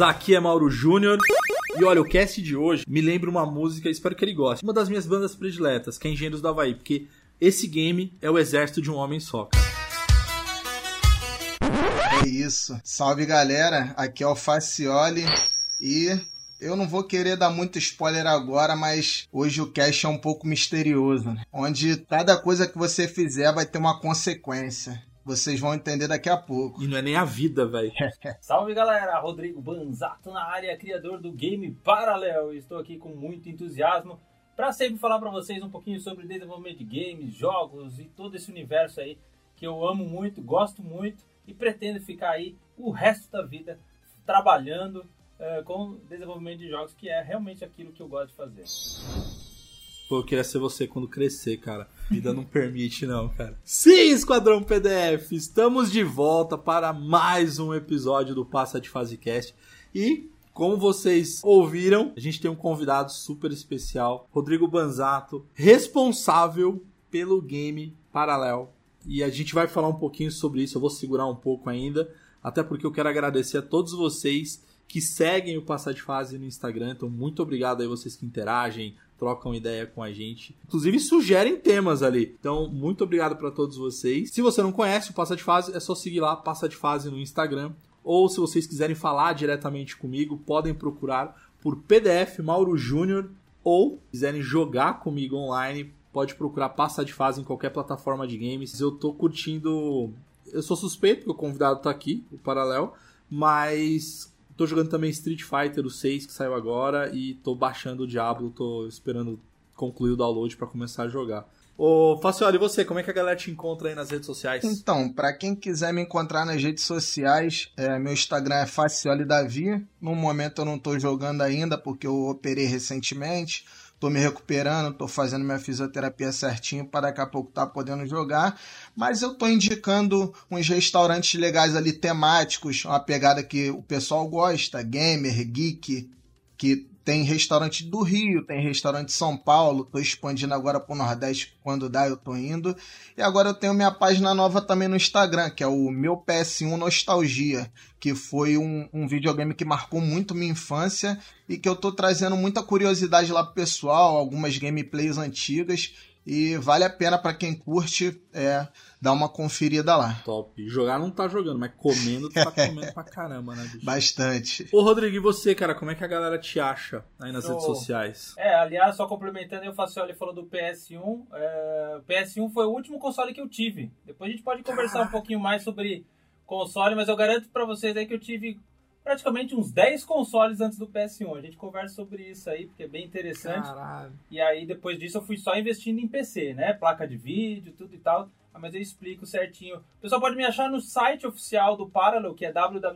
Aqui é Mauro Júnior. E olha, o cast de hoje me lembra uma música, espero que ele goste. Uma das minhas bandas prediletas, que é Engenheiros do Havaí, porque esse game é o exército de um homem só. É isso. Salve galera, aqui é o Facioli e eu não vou querer dar muito spoiler agora, mas hoje o cast é um pouco misterioso, né? onde cada coisa que você fizer vai ter uma consequência. Vocês vão entender daqui a pouco. E não é nem a vida, velho. Salve galera, Rodrigo Banzato na área, criador do Game Paralel. Estou aqui com muito entusiasmo para sempre falar para vocês um pouquinho sobre desenvolvimento de games, jogos e todo esse universo aí que eu amo muito, gosto muito e pretendo ficar aí o resto da vida trabalhando eh, com desenvolvimento de jogos, que é realmente aquilo que eu gosto de fazer. Pô, eu queria ser você quando crescer, cara. Vida não permite, não, cara. Sim, Esquadrão PDF! Estamos de volta para mais um episódio do Passa de Fase Cast. E, como vocês ouviram, a gente tem um convidado super especial, Rodrigo Banzato, responsável pelo game Paralel. E a gente vai falar um pouquinho sobre isso, eu vou segurar um pouco ainda, até porque eu quero agradecer a todos vocês que seguem o Passar de Fase no Instagram. Então, muito obrigado aí vocês que interagem, trocam ideia com a gente. Inclusive, sugerem temas ali. Então, muito obrigado para todos vocês. Se você não conhece o Passa de Fase, é só seguir lá, Passa de Fase no Instagram. Ou se vocês quiserem falar diretamente comigo, podem procurar por PDF Mauro Júnior. Ou quiserem jogar comigo online, pode procurar Passa de Fase em qualquer plataforma de games. Eu tô curtindo. Eu sou suspeito, porque o convidado tá aqui, o Paralel. Mas Tô jogando também Street Fighter o 6 que saiu agora e tô baixando o Diablo, tô esperando concluir o download para começar a jogar. Ô, Facioli, e você, como é que a galera te encontra aí nas redes sociais? Então, para quem quiser me encontrar nas redes sociais, é, meu Instagram é Facioli Davi. No momento eu não tô jogando ainda porque eu operei recentemente. Tô me recuperando, tô fazendo minha fisioterapia certinho para daqui a pouco tá podendo jogar. Mas eu tô indicando uns restaurantes legais ali temáticos, uma pegada que o pessoal gosta, gamer, geek, que tem restaurante do Rio, tem restaurante de São Paulo, tô expandindo agora pro Nordeste, quando dá eu tô indo. E agora eu tenho minha página nova também no Instagram, que é o meu PS1 Nostalgia, que foi um, um videogame que marcou muito minha infância e que eu tô trazendo muita curiosidade lá pro pessoal, algumas gameplays antigas. E vale a pena para quem curte é, dar uma conferida lá. Top. Jogar não tá jogando, mas comendo tá comendo pra caramba, né, bicho? Bastante. Ô, Rodrigo, e você, cara, como é que a galera te acha aí nas Eu- redes sociais? É, aliás, só complementando, eu Facioli falou do PS1. É, o PS1 foi o último console que eu tive. Depois a gente pode conversar um pouquinho mais sobre console, mas eu garanto pra vocês aí que eu tive praticamente uns 10 consoles antes do PS1. A gente conversa sobre isso aí, porque é bem interessante. Caralho. E aí, depois disso, eu fui só investindo em PC, né? Placa de vídeo, tudo e tal. Ah, Mas eu explico certinho. O pessoal pode me achar no site oficial do Parallel, que é www.parallel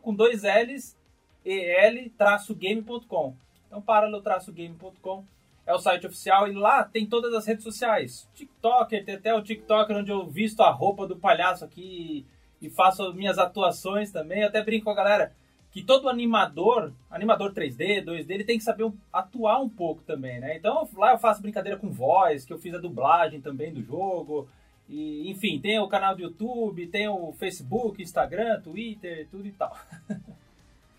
com dois L's el-game.com. Então, parallel-game.com é o site oficial e lá tem todas as redes sociais. TikToker, tem até o TikToker onde eu visto a roupa do palhaço aqui e faço as minhas atuações também. Eu até brinco com a galera que todo animador, animador 3D, 2D, ele tem que saber atuar um pouco também, né? Então lá eu faço brincadeira com voz, que eu fiz a dublagem também do jogo. E, enfim, tem o canal do YouTube, tem o Facebook, Instagram, Twitter, tudo e tal.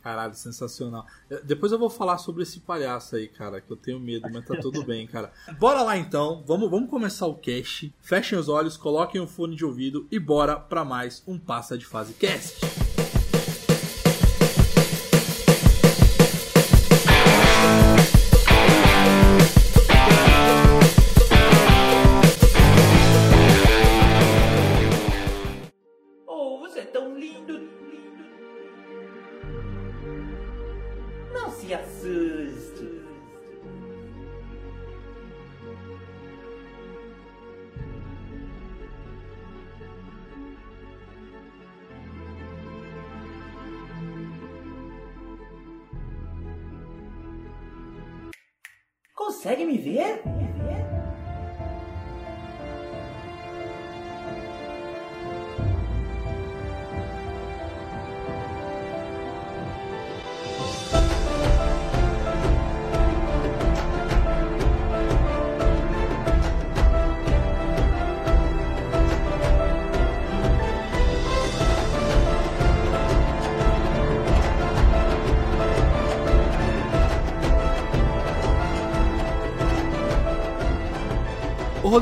Caralho, sensacional. Eh, Depois eu vou falar sobre esse palhaço aí, cara, que eu tenho medo, mas tá tudo bem, cara. Bora lá então, vamos, vamos começar o cast. Fechem os olhos, coloquem o fone de ouvido e bora pra mais um Passa de Fase Cast.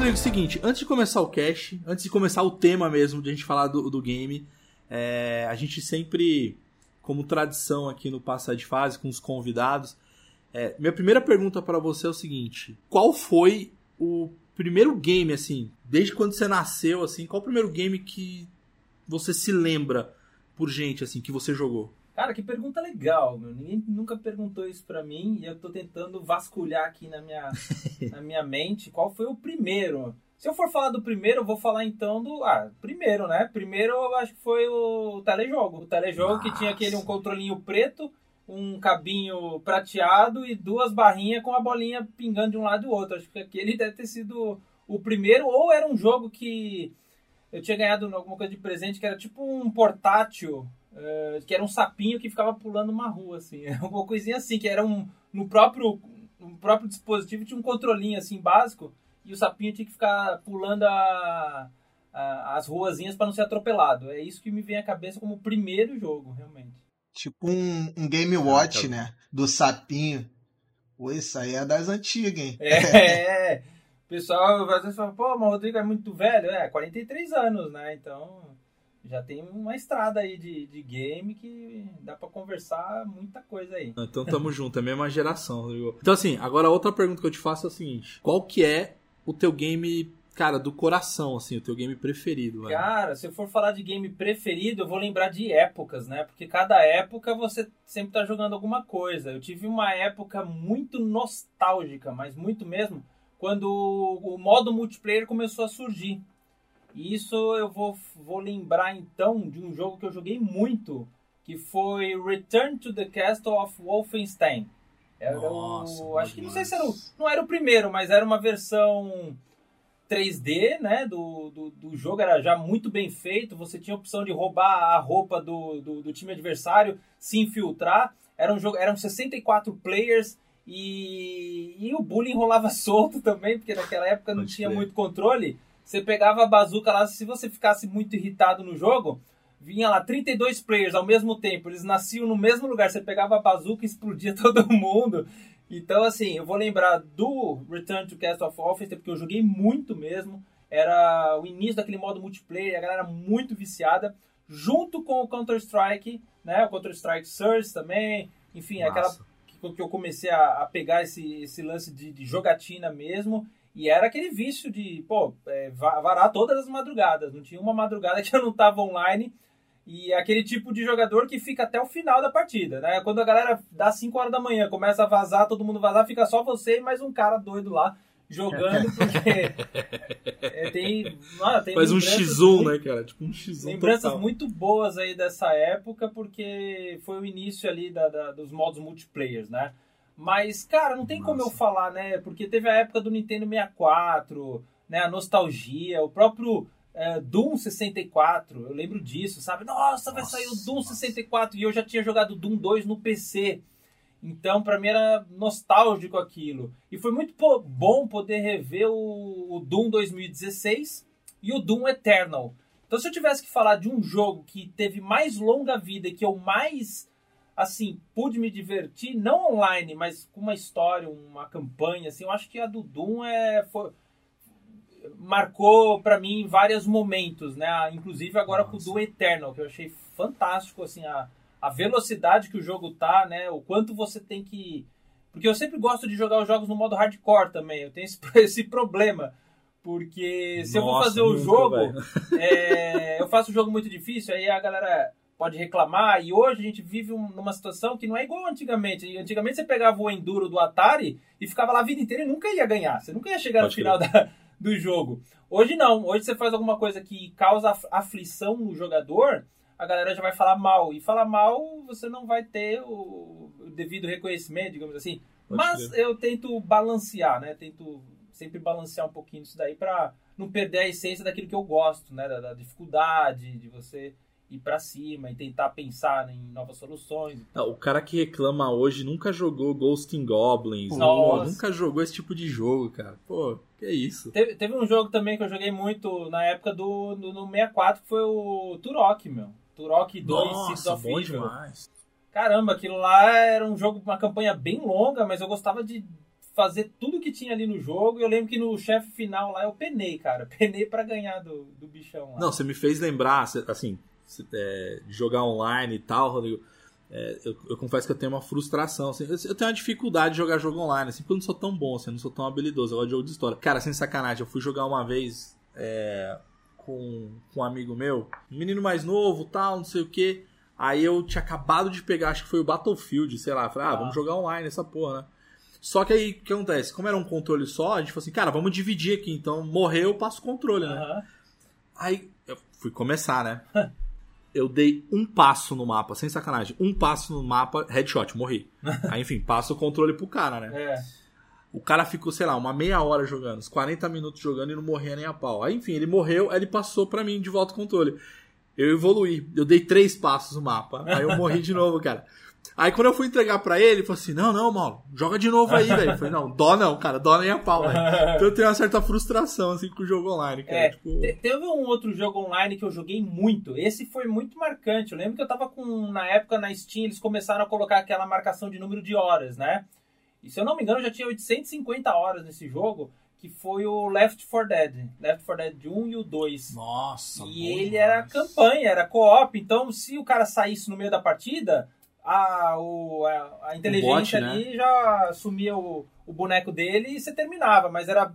É o seguinte, antes de começar o cast, antes de começar o tema mesmo, de a gente falar do, do game, é, a gente sempre, como tradição aqui no Passar de Fase, com os convidados, é, minha primeira pergunta pra você é o seguinte, qual foi o primeiro game, assim, desde quando você nasceu, assim, qual o primeiro game que você se lembra, por gente, assim, que você jogou? Cara, que pergunta legal, meu. Ninguém nunca perguntou isso pra mim e eu tô tentando vasculhar aqui na minha, na minha mente qual foi o primeiro. Se eu for falar do primeiro, eu vou falar então do. Ah, primeiro, né? Primeiro eu acho que foi o telejogo. O telejogo que tinha aquele um controlinho preto, um cabinho prateado e duas barrinhas com a bolinha pingando de um lado e do outro. Acho que aquele deve ter sido o primeiro, ou era um jogo que eu tinha ganhado alguma coisa de presente que era tipo um portátil Uh, que era um sapinho que ficava pulando uma rua, assim. Era uma coisinha assim, que era um. No próprio, no próprio dispositivo tinha um controlinho assim básico, e o sapinho tinha que ficar pulando a, a, as ruazinhas para não ser atropelado. É isso que me vem à cabeça como o primeiro jogo, realmente. Tipo um, um Game Watch, né? Do sapinho. Pô, isso aí é das antigas, hein? É, o pessoal às vezes fala, pô, mas o Rodrigo é muito velho. É, 43 anos, né? Então já tem uma estrada aí de, de game que dá pra conversar muita coisa aí. Então tamo junto, é a mesma geração. Rodrigo. Então assim, agora outra pergunta que eu te faço é a seguinte: qual que é o teu game, cara, do coração, assim, o teu game preferido? velho? Cara, se eu for falar de game preferido, eu vou lembrar de épocas, né? Porque cada época você sempre tá jogando alguma coisa. Eu tive uma época muito nostálgica, mas muito mesmo, quando o modo multiplayer começou a surgir. E isso eu vou, vou lembrar então de um jogo que eu joguei muito, que foi Return to the Castle of Wolfenstein. Era Nossa, o, acho que não sei se era o, não era o primeiro, mas era uma versão 3D, né, do, do, do jogo, era já muito bem feito, você tinha a opção de roubar a roupa do, do, do time adversário, se infiltrar, era um jogo, eram 64 players e, e o bullying rolava solto também, porque naquela época não Pode tinha muito controle, você pegava a bazuca lá, se você ficasse muito irritado no jogo, vinha lá 32 players ao mesmo tempo, eles nasciam no mesmo lugar, você pegava a bazuca e explodia todo mundo. Então, assim, eu vou lembrar do Return to Castle of Wolfenstein, porque eu joguei muito mesmo. Era o início daquele modo multiplayer, a galera muito viciada, junto com o Counter-Strike, né? O Counter-Strike Source também. Enfim, aquela que, eu comecei a, a pegar esse, esse lance de, de jogatina mesmo. E era aquele vício de, pô, é, va- varar todas as madrugadas. Não tinha uma madrugada que eu não tava online. E é aquele tipo de jogador que fica até o final da partida, né? Quando a galera dá 5 horas da manhã, começa a vazar, todo mundo vazar, fica só você e mais um cara doido lá jogando, porque é, tem, ah, tem Faz um lembranças X1, muito- né, cara? Tipo um X1 Lembranças total. muito boas aí dessa época, porque foi o início ali da, da- dos modos multiplayers, né? Mas, cara, não tem como eu falar, né? Porque teve a época do Nintendo 64, né? A nostalgia, o próprio é, Doom 64, eu lembro disso, sabe? Nossa, vai Nossa, sair o Doom nossa. 64 e eu já tinha jogado Doom 2 no PC. Então, pra mim era nostálgico aquilo. E foi muito bom poder rever o, o Doom 2016 e o Doom Eternal. Então, se eu tivesse que falar de um jogo que teve mais longa vida e que eu mais assim, pude me divertir, não online, mas com uma história, uma campanha, assim, eu acho que a do Doom é, foi, marcou para mim vários momentos, né? Inclusive agora Nossa. com o Doom Eternal, que eu achei fantástico, assim, a, a velocidade que o jogo tá, né? O quanto você tem que... Porque eu sempre gosto de jogar os jogos no modo hardcore também, eu tenho esse, esse problema. Porque se Nossa, eu vou fazer o jogo, é, eu faço um jogo muito difícil, aí a galera pode reclamar. E hoje a gente vive um, numa situação que não é igual antigamente. Antigamente você pegava o Enduro do Atari e ficava lá a vida inteira e nunca ia ganhar. Você nunca ia chegar pode no final da, do jogo. Hoje não. Hoje você faz alguma coisa que causa aflição no jogador, a galera já vai falar mal. E falar mal, você não vai ter o, o devido reconhecimento, digamos assim. Pode Mas crer. eu tento balancear, né? Tento sempre balancear um pouquinho isso daí para não perder a essência daquilo que eu gosto, né? Da, da dificuldade, de você ir para cima e tentar pensar em novas soluções. Não, o cara que reclama hoje nunca jogou Ghost Goblins, Pô, nunca jogou esse tipo de jogo, cara. Pô, que isso. Teve, teve, um jogo também que eu joguei muito na época do, do no 64, que foi o Turok, meu. Turok 2 Nossa, of bom Evil. demais. Caramba, aquilo lá era um jogo, uma campanha bem longa, mas eu gostava de fazer tudo que tinha ali no jogo. E eu lembro que no chefe final lá eu penei, cara. Penei para ganhar do, do bichão lá. Não, você me fez lembrar, assim, é, jogar online e tal, Rodrigo. É, eu, eu, confesso que eu tenho uma frustração. Assim, eu, eu, tenho uma dificuldade de jogar jogo online, assim, porque eu não sou tão bom, assim, eu não sou tão habilidoso. Eu gosto de jogo de história. Cara, sem sacanagem, eu fui jogar uma vez é, com, com um amigo meu, um menino mais novo, tal, não sei o que. Aí eu tinha acabado de pegar, acho que foi o Battlefield, sei lá. Falei, ah, vamos jogar online essa porra, né? Só que aí, o que acontece? Como era um controle só, a gente falou assim, cara, vamos dividir aqui. Então, morreu, eu passo o controle, né? Uhum. Aí, eu fui começar, né? eu dei um passo no mapa, sem sacanagem. Um passo no mapa, headshot, morri. Aí, enfim, passa o controle pro cara, né? É. O cara ficou, sei lá, uma meia hora jogando, uns 40 minutos jogando e não morria nem a pau. Aí, enfim, ele morreu, aí ele passou pra mim de volta o controle. Eu evoluí, eu dei três passos no mapa. Aí eu morri de novo, cara. Aí quando eu fui entregar pra ele, ele falou assim: Não, não, mal, joga de novo aí, velho. Eu falei: Não, dó não, cara, dó nem a pau, velho. Então eu tenho uma certa frustração, assim, com o jogo online, cara. É, tipo... Teve um outro jogo online que eu joguei muito. Esse foi muito marcante. Eu lembro que eu tava com, na época na Steam, eles começaram a colocar aquela marcação de número de horas, né? E se eu não me engano, eu já tinha 850 horas nesse jogo que foi o Left 4 Dead. Left 4 Dead 1 e o 2. Nossa, E ele demais. era campanha, era co-op. Então, se o cara saísse no meio da partida, a, o, a, a inteligência bot, ali né? já assumia o, o boneco dele e você terminava. Mas era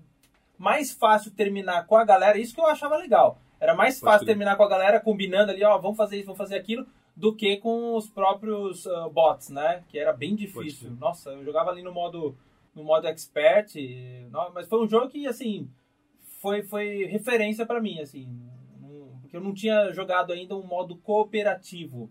mais fácil terminar com a galera, isso que eu achava legal. Era mais Pode fácil terminar com a galera combinando ali, ó, vamos fazer isso, vamos fazer aquilo, do que com os próprios uh, bots, né? Que era bem difícil. Nossa, eu jogava ali no modo no modo expert, e, mas foi um jogo que assim foi foi referência para mim, assim, porque eu não tinha jogado ainda um modo cooperativo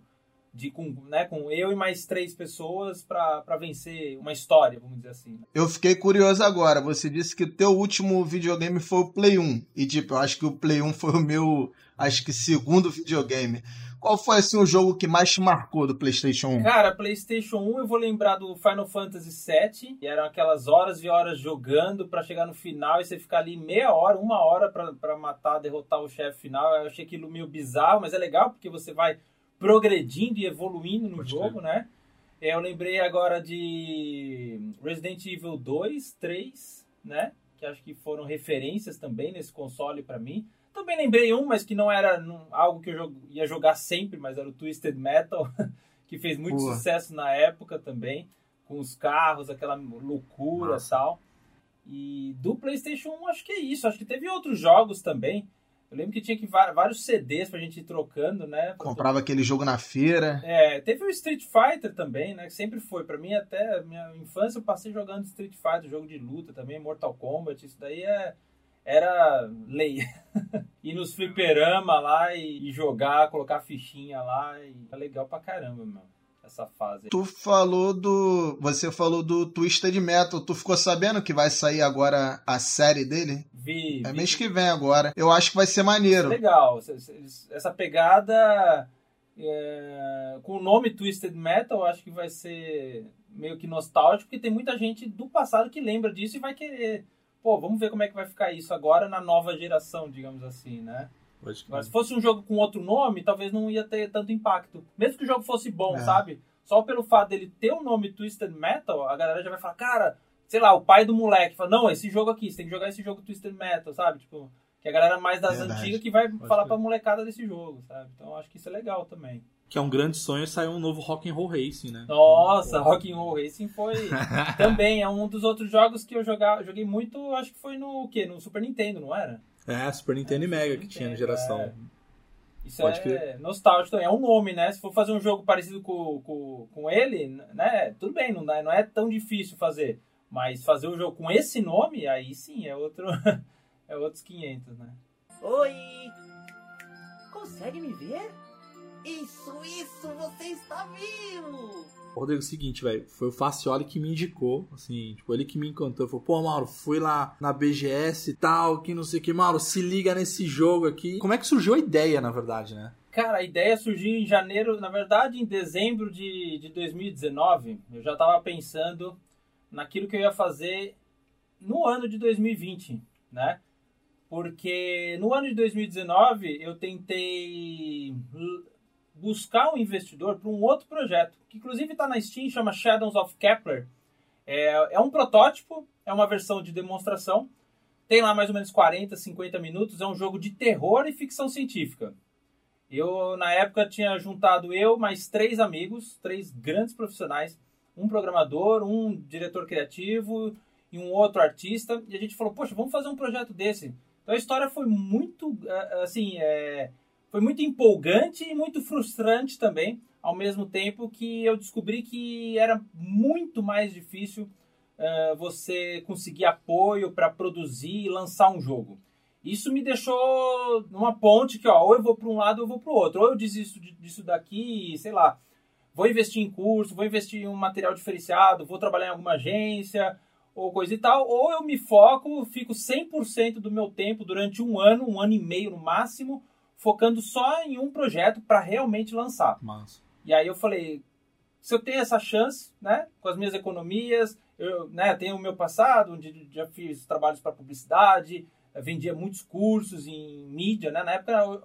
de com, né, com eu e mais três pessoas para vencer uma história, vamos dizer assim. Eu fiquei curioso agora. Você disse que teu último videogame foi o Play 1. E tipo, eu acho que o Play 1 foi o meu, acho que segundo videogame. Qual foi assim o jogo que mais te marcou do PlayStation 1? Cara, PlayStation 1 eu vou lembrar do Final Fantasy VII, que eram aquelas horas e horas jogando para chegar no final e você ficar ali meia hora, uma hora para matar, derrotar o chefe final. Eu achei aquilo meio bizarro, mas é legal porque você vai progredindo e evoluindo no Pode jogo, né? Eu lembrei agora de Resident Evil 2, 3, né? Que acho que foram referências também nesse console para mim. Também lembrei um, mas que não era algo que eu ia jogar sempre, mas era o Twisted Metal, que fez muito Boa. sucesso na época também, com os carros, aquela loucura e tal. E do PlayStation 1, acho que é isso. Acho que teve outros jogos também. Eu lembro que tinha que vários CDs pra gente ir trocando, né? Comprava aquele jogo na feira. É, teve o Street Fighter também, né? Que sempre foi. Pra mim, até minha infância, eu passei jogando Street Fighter, jogo de luta também, Mortal Kombat. Isso daí é, era lei. ir nos fliperama lá e, e, jogar, colocar fichinha lá. E é legal pra caramba, mano essa fase. Tu falou do. Você falou do Twisted Metal. Tu ficou sabendo que vai sair agora a série dele? Vi. É vi. mês que vem agora. Eu acho que vai ser maneiro. Legal. Essa pegada. É, com o nome Twisted Metal, eu acho que vai ser meio que nostálgico, porque tem muita gente do passado que lembra disso e vai querer. Pô, vamos ver como é que vai ficar isso agora na nova geração, digamos assim, né? Mas se fosse um jogo com outro nome, talvez não ia ter tanto impacto. Mesmo que o jogo fosse bom, é. sabe? só pelo fato dele ter o nome Twisted Metal, a galera já vai falar, cara, sei lá, o pai do moleque fala, não, esse jogo aqui, você tem que jogar esse jogo Twisted Metal, sabe? Tipo, que a galera mais das Verdade. antigas que vai falar crer. pra molecada desse jogo, sabe? Então acho que isso é legal também. Que é um grande sonho sair um novo Rock and Roll Racing, né? Nossa, Rock'n'Roll Racing foi também é um dos outros jogos que eu jogar, joguei muito, acho que foi no quê? No Super Nintendo, não era? É, Super Nintendo e Mega que tinha na geração. é. Isso Pode é crer. nostálgico também. É um nome, né? Se for fazer um jogo parecido com, com, com ele, né? Tudo bem, não, dá, não é tão difícil fazer. Mas fazer um jogo com esse nome, aí sim, é outro. é outros 500, né? Oi! Consegue me ver? Isso, isso, você está vivo! Rodrigo, é o seguinte, velho, foi o Facioli que me indicou, assim, tipo, ele que me encantou. Falou, pô, Mauro, fui lá na BGS e tal, que não sei o que, Mauro, se liga nesse jogo aqui. Como é que surgiu a ideia, na verdade, né? Cara, a ideia surgiu em janeiro, na verdade, em dezembro de, de 2019. Eu já estava pensando naquilo que eu ia fazer no ano de 2020, né? Porque no ano de 2019 eu tentei buscar um investidor para um outro projeto, que inclusive está na Steam, chama Shadows of Kepler. É, é um protótipo, é uma versão de demonstração. Tem lá mais ou menos 40, 50 minutos. É um jogo de terror e ficção científica. Eu, na época, tinha juntado eu mais três amigos, três grandes profissionais, um programador, um diretor criativo e um outro artista, e a gente falou, poxa, vamos fazer um projeto desse. Então a história foi muito, eh, assim, é, foi muito empolgante e muito frustrante também, ao mesmo tempo que eu descobri que era muito mais difícil eh, você conseguir apoio para produzir e lançar um jogo. Isso me deixou numa ponte que, ó, ou eu vou para um lado ou eu vou para o outro. Ou eu desisto de- disso daqui, sei lá, vou investir em curso, vou investir em um material diferenciado, vou trabalhar em alguma agência ou coisa e tal. Ou eu me foco, fico 100% do meu tempo durante um ano, um ano e meio no máximo, focando só em um projeto para realmente lançar. Mas. E aí eu falei, se eu tenho essa chance, né, com as minhas economias, eu, né, tenho o meu passado, onde já fiz trabalhos para publicidade, eh, vendia muitos cursos em mídia, né, na época era,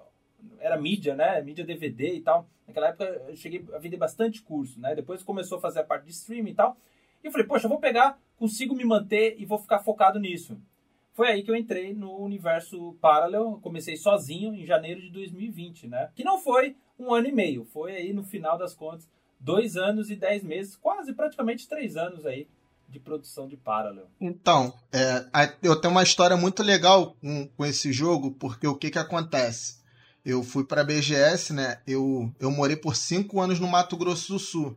era mídia, né, mídia DVD e tal. Naquela época eu cheguei a vender bastante curso, né, depois começou a fazer a parte de streaming e tal. E eu falei, poxa, eu vou pegar, consigo me manter e vou ficar focado nisso. Foi aí que eu entrei no universo Parallel, comecei sozinho em janeiro de 2020, né? Que não foi um ano e meio, foi aí no final das contas dois anos e dez meses, quase praticamente três anos aí de produção de Parallel. Então, é, eu tenho uma história muito legal com, com esse jogo, porque o que que acontece? Eu fui para BGS, né? Eu, eu morei por cinco anos no Mato Grosso do Sul.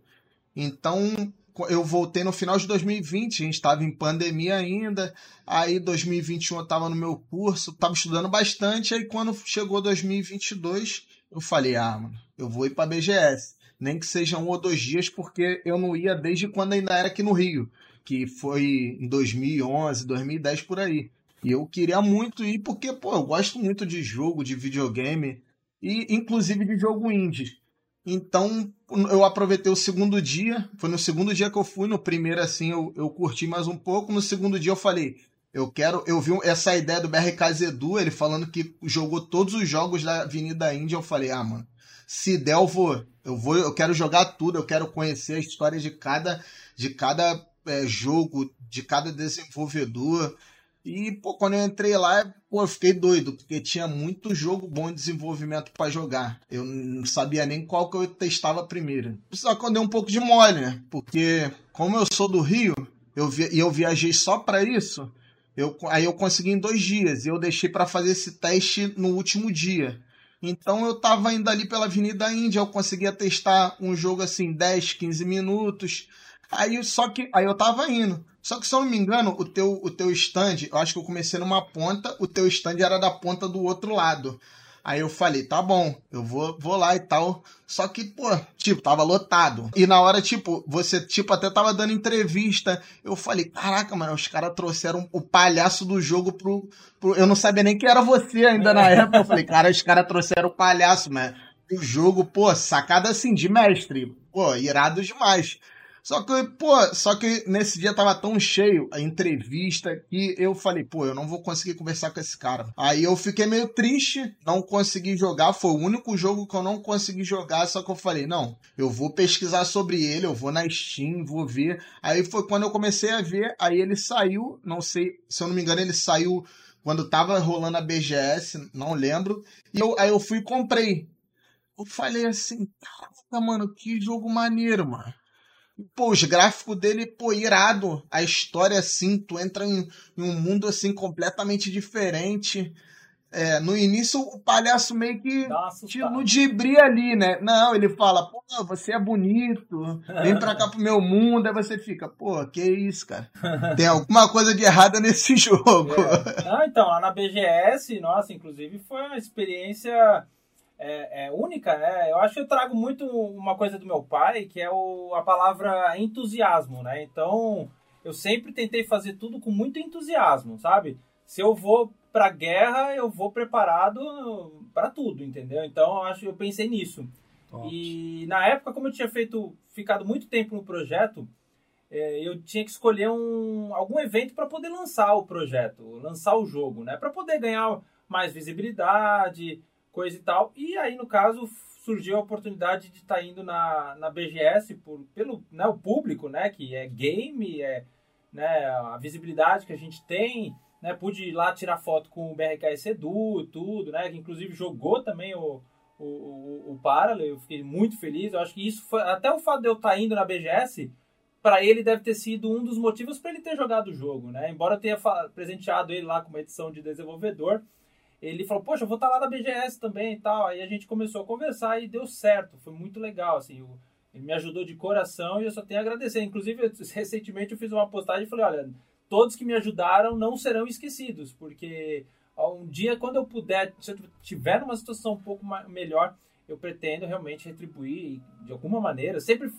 Então, eu voltei no final de 2020, a gente estava em pandemia ainda. Aí, 2021 eu estava no meu curso, estava estudando bastante. Aí, quando chegou 2022, eu falei: ah, mano, eu vou ir para BGS. Nem que seja um ou dois dias, porque eu não ia desde quando ainda era aqui no Rio que foi em 2011, 2010 por aí. E eu queria muito ir porque, pô, eu gosto muito de jogo, de videogame e inclusive de jogo indie. Então, eu aproveitei o segundo dia, foi no segundo dia que eu fui, no primeiro assim eu, eu curti mais um pouco, no segundo dia eu falei, eu quero, eu vi essa ideia do BRK Zedu, ele falando que jogou todos os jogos da Avenida Índia, eu falei, ah, mano, se der eu vou, eu vou, eu quero jogar tudo, eu quero conhecer a história de cada de cada é, jogo, de cada desenvolvedor. E, pô, quando eu entrei lá, pô, eu fiquei doido, porque tinha muito jogo bom de desenvolvimento para jogar. Eu não sabia nem qual que eu testava primeiro. Só que eu dei um pouco de mole, né? Porque, como eu sou do Rio, eu vi, e eu viajei só para isso, eu, aí eu consegui em dois dias. E eu deixei para fazer esse teste no último dia. Então eu tava indo ali pela Avenida Índia, eu conseguia testar um jogo assim, 10, 15 minutos. Aí só que aí eu tava indo. Só que se eu não me engano, o teu o teu stand, eu acho que eu comecei numa ponta, o teu stand era da ponta do outro lado. Aí eu falei, tá bom, eu vou, vou lá e tal. Só que, pô, tipo, tava lotado. E na hora, tipo, você, tipo, até tava dando entrevista. Eu falei, caraca, mano, os caras trouxeram o palhaço do jogo pro, pro. Eu não sabia nem que era você ainda na época. Eu falei, cara, os caras trouxeram o palhaço, mano. O jogo, pô, sacada assim, de mestre. Pô, irado demais. Só que, pô, só que nesse dia tava tão cheio a entrevista que eu falei, pô, eu não vou conseguir conversar com esse cara. Aí eu fiquei meio triste, não consegui jogar, foi o único jogo que eu não consegui jogar, só que eu falei, não, eu vou pesquisar sobre ele, eu vou na Steam, vou ver. Aí foi quando eu comecei a ver, aí ele saiu, não sei, se eu não me engano, ele saiu quando tava rolando a BGS, não lembro. E eu, aí eu fui e comprei. Eu falei assim, caraca, mano, que jogo maneiro, mano. Pô, os gráficos dele, pô, irado. A história, assim, tu entra em, em um mundo, assim, completamente diferente. É, no início, o palhaço meio que te ludibria ali, né? Não, ele fala, pô, você é bonito, vem pra cá pro meu mundo. Aí você fica, pô, que isso, cara? Tem alguma coisa de errado nesse jogo. Ah, então, lá na BGS, nossa, inclusive foi uma experiência é, é, única, né? Eu acho que eu trago muito uma coisa do meu pai, que é o, a palavra entusiasmo, né? Então, eu sempre tentei fazer tudo com muito entusiasmo, sabe? Se eu vou pra guerra, eu vou preparado pra tudo, entendeu? Então, eu acho eu pensei nisso. Top. E na época, como eu tinha feito, ficado muito tempo no projeto, é, eu tinha que escolher um, algum evento para poder lançar o projeto, lançar o jogo, né? Para poder ganhar mais visibilidade, coisa e tal. E aí, no caso, surgiu a oportunidade de estar indo na, na BGS por, pelo né, o público, né? Que é game, é né, a visibilidade que a gente tem. Né, pude ir lá tirar foto com o BRKS Edu, tudo, né? Que inclusive jogou também o, o, o, o Parallel, eu fiquei muito feliz. Eu acho que isso foi. Até o fato de eu estar indo na BGS, para ele deve ter sido um dos motivos para ele ter jogado o jogo, né? Embora eu tenha presenteado ele lá com uma edição de desenvolvedor, ele falou: Poxa, eu vou estar lá na BGS também e tal. Aí a gente começou a conversar e deu certo, foi muito legal, assim. o- ele me ajudou de coração e eu só tenho a agradecer. Inclusive, eu- recentemente eu fiz uma postagem e falei: Olha, todos que me ajudaram não serão esquecidos, porque um dia, quando eu puder, se eu tiver numa situação um pouco melhor, eu pretendo realmente retribuir de alguma maneira. Eu sempre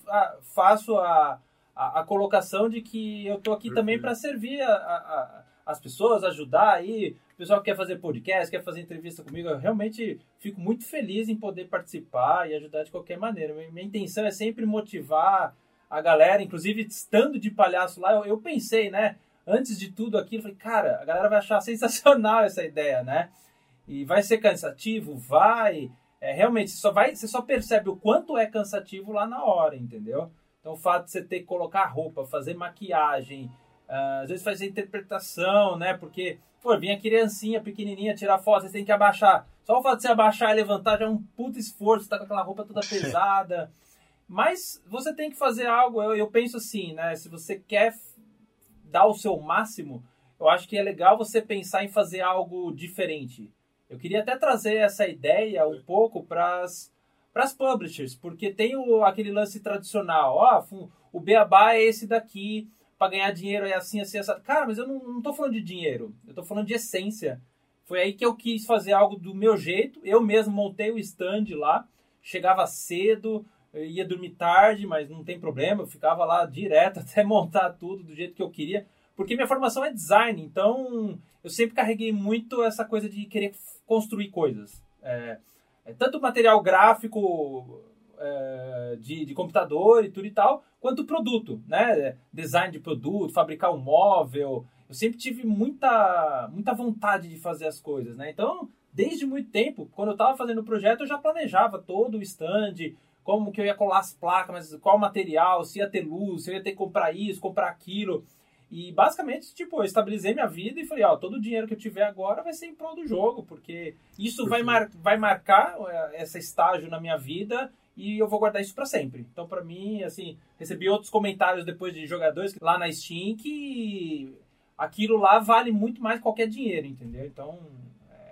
faço a, a, a colocação de que eu tô aqui também para servir a- a- as pessoas, ajudar aí. O pessoal que quer fazer podcast, quer fazer entrevista comigo, eu realmente fico muito feliz em poder participar e ajudar de qualquer maneira. Minha, intenção é sempre motivar a galera, inclusive estando de palhaço lá, eu, eu pensei, né? Antes de tudo aquilo, falei, cara, a galera vai achar sensacional essa ideia, né? E vai ser cansativo? Vai. É, realmente, só vai, você só percebe o quanto é cansativo lá na hora, entendeu? Então, o fato de você ter que colocar roupa, fazer maquiagem, às vezes fazer interpretação, né? Porque, pô, vinha a criancinha pequenininha tirar foto, você tem que abaixar. Só o fato de você abaixar e levantar já é um puta esforço, tá com aquela roupa toda pesada. Mas você tem que fazer algo, eu, eu penso assim, né? Se você quer dar o seu máximo, eu acho que é legal você pensar em fazer algo diferente. Eu queria até trazer essa ideia um pouco para as publishers, porque tem o, aquele lance tradicional, ó, fu- o beabá é esse daqui, para ganhar dinheiro é assim, assim, assim. Cara, mas eu não, não tô falando de dinheiro, eu tô falando de essência. Foi aí que eu quis fazer algo do meu jeito, eu mesmo montei o stand lá, chegava cedo, eu ia dormir tarde, mas não tem problema, eu ficava lá direto até montar tudo do jeito que eu queria, porque minha formação é design, então eu sempre carreguei muito essa coisa de querer construir coisas. É, é tanto material gráfico é, de, de computador e tudo e tal, quanto produto, né? Design de produto, fabricar um móvel. Eu sempre tive muita, muita vontade de fazer as coisas, né? Então, desde muito tempo, quando eu estava fazendo o projeto, eu já planejava todo o stand, como que eu ia colar as placas, mas qual material, se ia ter luz, se eu ia ter que comprar isso, comprar aquilo. E basicamente, tipo, eu estabilizei minha vida e falei, ó, todo o dinheiro que eu tiver agora vai ser em prol do jogo, porque isso vai, mar vai marcar eh, esse estágio na minha vida e eu vou guardar isso para sempre. Então, para mim, assim, recebi outros comentários depois de jogadores lá na Steam que aquilo lá vale muito mais que qualquer dinheiro, entendeu? Então,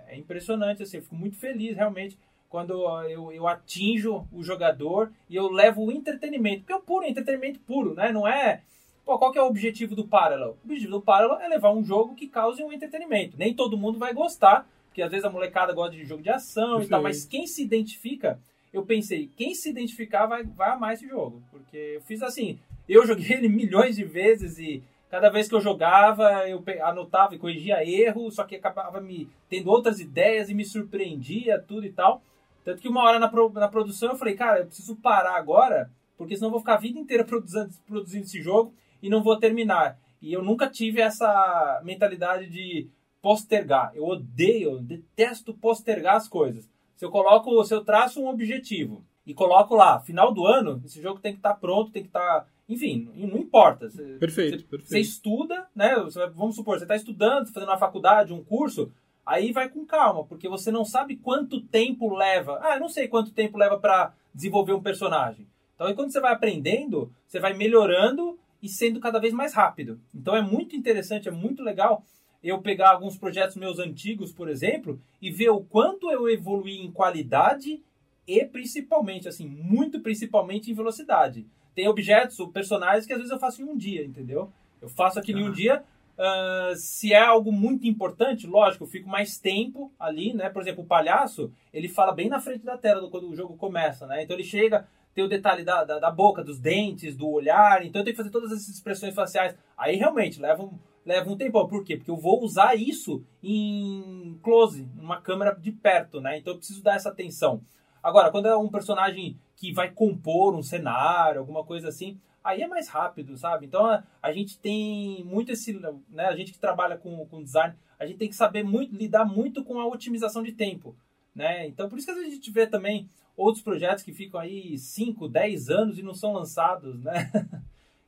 é impressionante, assim, eu fico muito feliz realmente quando eu, eu atinjo o jogador e eu levo o entretenimento, porque é o puro entretenimento puro, né? Não é Pô, qual que é o objetivo do Parallel? O objetivo do Parallel é levar um jogo que cause um entretenimento. Nem todo mundo vai gostar, porque às vezes a molecada gosta de jogo de ação e tal, Sim. mas quem se identifica, eu pensei, quem se identificar vai, vai amar esse jogo. Porque eu fiz assim, eu joguei ele milhões de vezes e cada vez que eu jogava, eu anotava e corrigia erro, só que acabava me tendo outras ideias e me surpreendia, tudo e tal. Tanto que uma hora na, pro- na produção eu falei, cara, eu preciso parar agora porque senão eu vou ficar a vida inteira produzindo, produzindo esse jogo e não vou terminar. E eu nunca tive essa mentalidade de postergar. Eu odeio, eu detesto postergar as coisas. Se eu coloco, se eu traço um objetivo e coloco lá, final do ano, esse jogo tem que estar pronto, tem que estar. Enfim, não importa. Você, Perfeito, você, perfeito. Você estuda, né? Você vamos supor, você está estudando, tá fazendo uma faculdade, um curso, aí vai com calma, porque você não sabe quanto tempo leva. Ah, eu não sei quanto tempo leva para desenvolver um personagem. Então, quando você vai aprendendo, você vai melhorando e sendo cada vez mais rápido. Então, é muito interessante, é muito legal eu pegar alguns projetos meus antigos, por exemplo, e ver o quanto eu evoluí em qualidade e principalmente, assim, muito principalmente em velocidade. Tem objetos ou personagens que às vezes eu faço em um dia, entendeu? Eu faço aquilo em um dia. ah, se é algo muito importante, lógico, eu fico mais tempo ali, né? Por exemplo, o palhaço, ele fala bem na frente da tela do- quando o jogo começa, né? Então ele chega, tem o detalhe da, da, da boca, dos dentes, do olhar, então eu tenho que fazer todas essas expressões faciais. Aí realmente leva um, leva um tempão. Por quê? Porque eu vou usar isso em close, numa câmera de perto, né? Então eu preciso dar essa atenção. Agora, quando é um personagem que vai compor um cenário, alguma coisa assim, aí é mais rápido, sabe? Então a, a gente tem muito esse, né? A gente que trabalha com, com design, a gente tem que saber muito, lidar muito com a otimização de tempo, né? Então por isso que a gente vê também outros projetos que ficam aí 5, 10 anos e não são lançados, né?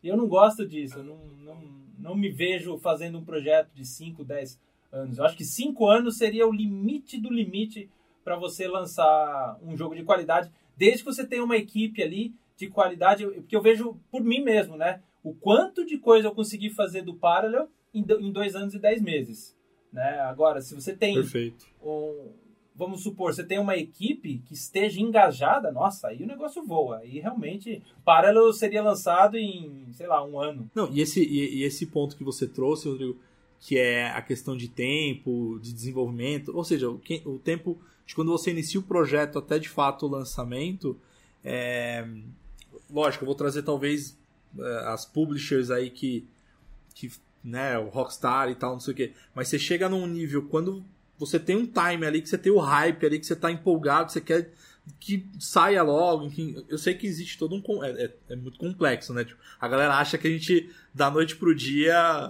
E eu não gosto disso, eu não, não, não me vejo fazendo um projeto de 5, 10 anos. Eu acho que 5 anos seria o limite do limite para você lançar um jogo de qualidade, desde que você tenha uma equipe ali de qualidade, porque eu vejo por mim mesmo, né? O quanto de coisa eu consegui fazer do Parallel em do- em dois anos e dez meses, né? Agora, se você tem Perfeito. um- vamos supor, você tem uma equipe que esteja engajada, nossa, aí o negócio voa. Aí realmente Parallel seria lançado em, sei lá, um ano. Não, e esse, e, e esse ponto que você trouxe, Rodrigo, que é a questão de tempo, de desenvolvimento, ou seja, o, que- o tempo de quando você inicia o projeto até de fato o lançamento, é, lógico, eu vou trazer talvez é, as publishers aí que, que, né, o Rockstar e tal, não sei o quê, mas você chega num nível, quando você tem um time ali, que você tem o hype ali, que você tá empolgado, você quer que saia logo, enfim, eu sei que existe todo um. É, é- é muito complexo, né? Tipo, a galera acha que a gente, da noite pro dia, a-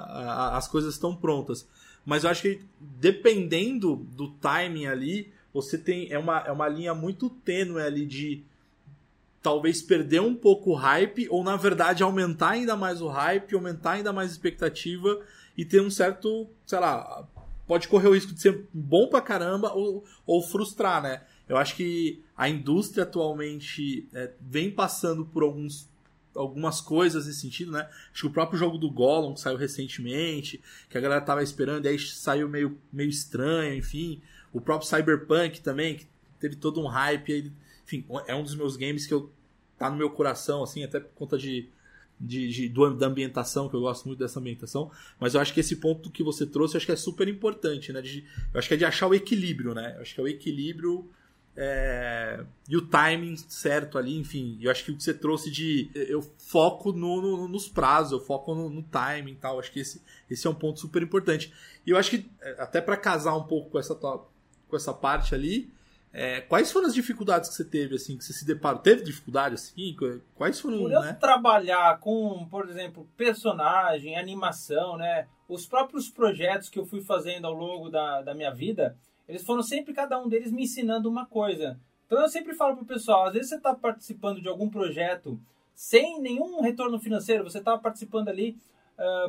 a- as coisas estão prontas. Mas eu acho que dependendo do timing ali, você tem. É uma, é uma linha muito tênue ali de talvez perder um pouco o hype, ou na verdade aumentar ainda mais o hype, aumentar ainda mais a expectativa e ter um certo, sei lá, pode correr o risco de ser bom pra caramba ou, ou frustrar, né? Eu acho que a indústria atualmente é, vem passando por alguns, algumas coisas nesse sentido, né? Acho que o próprio jogo do Gollum, que saiu recentemente, que a galera tava esperando, e aí saiu meio, meio estranho, enfim. O próprio Cyberpunk também, que teve todo um hype. Enfim, é um dos meus games que eu, tá no meu coração, assim, até por conta de, de, de- do- da ambientação, que eu gosto muito dessa ambientação. Mas eu acho que esse ponto que você trouxe, eu acho que é super importante, né? De- eu acho que é de achar o equilíbrio, né? Eu acho que é o equilíbrio é, e o timing certo ali, enfim. Eu acho que o que você trouxe de. Eu foco no, no- nos prazos, eu foco no, no timing e tal. Acho que esse, esse é um ponto super importante. E eu acho que, é, até para casar um pouco com essa, com essa parte ali, é, quais foram as dificuldades que você teve, assim, que você se deparou? Teve dificuldade, assim? Quais foram, Por eu né? trabalhar com, por exemplo, personagem, animação, né? Os próprios projetos que eu fui fazendo ao longo da, da minha vida, eles foram sempre, cada um deles, me ensinando uma coisa. Então eu sempre falo pro pessoal, às vezes você está participando de algum projeto sem nenhum retorno financeiro, você estava participando ali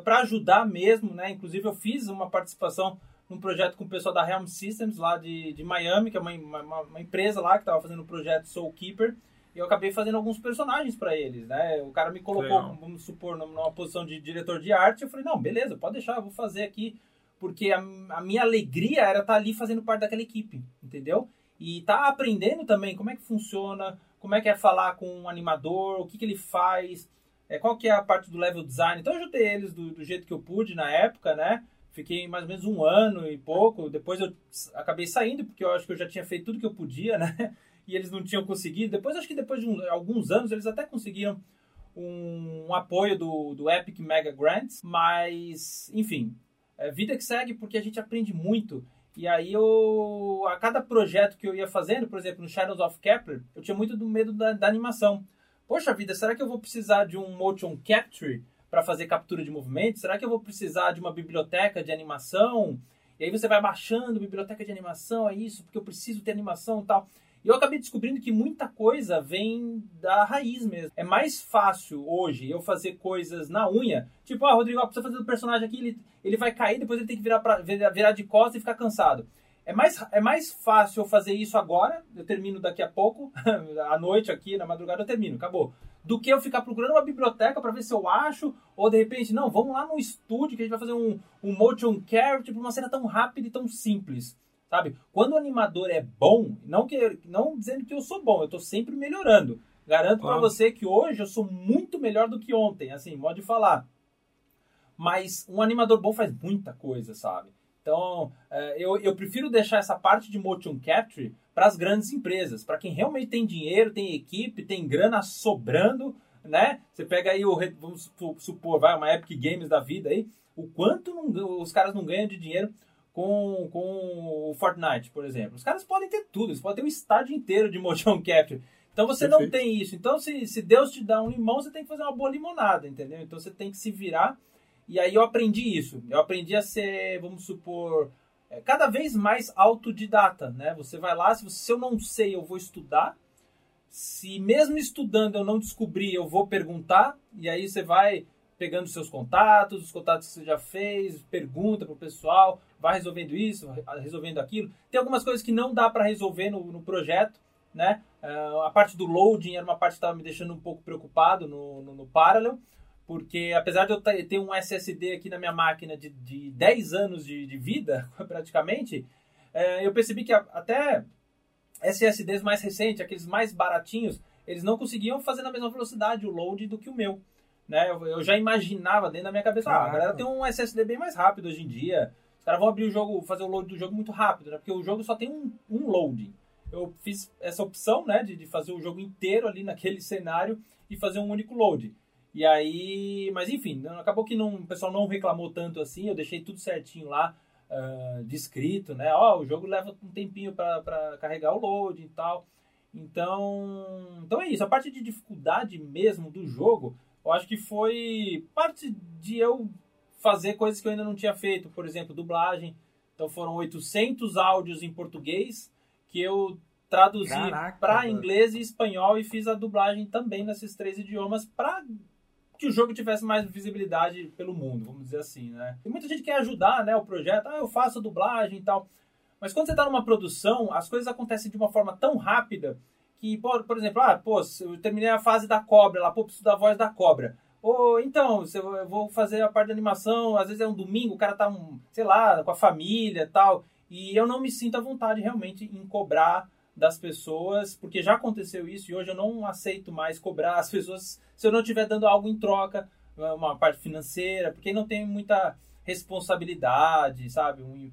para ajudar mesmo, né? Inclusive eu fiz uma participação num projeto com o pessoal da Helm Systems lá de, de Miami, que é uma, uma, uma empresa lá que estava fazendo o projeto Soul Keeper. E eu acabei fazendo alguns personagens para eles, né? O cara me colocou, Legal. vamos supor, numa posição de diretor de arte. Eu falei, não, beleza, pode deixar, eu vou fazer aqui. Porque a, a minha alegria era estar ali fazendo parte daquela equipe, entendeu? E tá aprendendo também como é que funciona, como é que é falar com um animador, o que, que ele faz, é, qual que é a parte do level design. Então eu ajudei eles do, do jeito que eu pude na época, né? Fiquei mais ou menos um ano e pouco. Depois eu acabei saindo, porque eu acho que eu já tinha feito tudo que eu podia, né? E eles não tinham conseguido. Depois, acho que depois de um- alguns anos, eles até conseguiram um, um apoio do, do Epic Mega Grants. Mas, enfim, é vida que segue, porque a gente aprende muito. E aí eu, a cada projeto que eu ia fazendo, por exemplo, no Shadows of Kepler, eu tinha muito do medo da, da animação. poxa vida, será que eu vou precisar de um motion capture para fazer captura de movimento? Será que eu vou precisar de uma biblioteca de animação? E aí você vai baixando biblioteca de animação, é isso, porque eu preciso ter animação e tal. E eu acabei descobrindo que muita coisa vem da raiz mesmo. É mais fácil hoje eu fazer coisas na unha. Tipo, ah, Rodrigo, precisa fazer o personagem aqui, ele, ele vai cair, depois ele tem que virar, pra, virar de costas e ficar cansado. É mais, é mais fácil eu fazer isso agora, eu termino daqui a pouco, à noite aqui, na madrugada eu termino, acabou. Do que eu ficar procurando uma biblioteca para ver se eu acho, ou de repente, não, vamos lá no estúdio que a gente vai fazer um, um motion capture, tipo, uma cena tão rápida e tão simples. Sabe? Quando o animador é bom, não, que, não dizendo que eu sou bom, eu estou sempre melhorando. Garanto para você que hoje eu sou muito melhor do que ontem, assim, modo de falar. Mas um animador bom faz muita coisa, sabe? Então, é, eu, eu prefiro deixar essa parte de motion capture para as grandes empresas, para quem realmente tem dinheiro, tem equipe, tem grana sobrando, né? Você pega aí o, vamos supor, vai uma Epic Games da vida aí, o quanto não, os caras não ganham de dinheiro com, com o Fortnite, por exemplo. Os caras podem ter tudo, eles podem ter um estádio inteiro de motion capture. Então você Perfeito. não tem isso. Então, se, se Deus te dá um limão, você tem que fazer uma boa limonada, entendeu? Então você tem que se virar. E aí eu aprendi isso. Eu aprendi a ser, vamos supor, é, cada vez mais autodidata, né? Você vai lá, se, eu não sei, eu vou estudar. Se mesmo estudando eu não descobrir, eu vou perguntar. E aí você vai pegando seus contatos, os contatos que você já fez, pergunta pro pessoal, vai resolvendo isso, resolvendo aquilo. Tem algumas coisas que não dá para resolver no, no, projeto, né? Uh, a parte do loading era uma parte que estava me deixando um pouco preocupado no, no, no Parallel, porque apesar de eu ter um SSD aqui na minha máquina de, de 10 anos de, de vida, praticamente, uh, eu percebi que até SSDs mais recentes, aqueles mais baratinhos, eles não conseguiam fazer na mesma velocidade o load do que o meu. Né? Eu, eu já imaginava dentro da minha cabeça, ah, a galera tem um SSD bem mais rápido hoje em dia. Os caras vão abrir o jogo, fazer o load do jogo muito rápido, né? Porque o jogo só tem um, um loading. Eu fiz essa opção, né, de, de fazer o jogo inteiro ali naquele cenário e fazer um único load. E aí, mas enfim, acabou que não, o pessoal não reclamou tanto assim, eu deixei tudo certinho lá, uh, descrito, né? Ó, o jogo leva um tempinho para carregar o load e tal. Então, então é isso. A parte de dificuldade mesmo do jogo, eu acho que foi parte de eu fazer coisas que eu ainda não tinha feito, por exemplo, dublagem. Então foram 800 áudios em português que eu traduzi para inglês e espanhol e fiz a dublagem também nesses três idiomas para que o jogo tivesse mais visibilidade pelo mundo, vamos dizer assim, né? Tem muita gente que quer ajudar, né, o projeto, ah, eu faço dublagem e tal. Mas quando você está numa produção, as coisas acontecem de uma forma tão rápida que, por, por exemplo, ah, pô, eu terminei a fase da cobra lá, pô, preciso da voz da cobra. Ou então, eu vou fazer a parte da animação, às vezes é um domingo, o cara tá, um, sei lá, com a família tal, e eu não me sinto à vontade realmente em cobrar das pessoas, porque já aconteceu isso e hoje eu não aceito mais cobrar as pessoas se eu não estiver dando algo em troca, uma parte financeira, porque não tem muita responsabilidade, sabe? Um,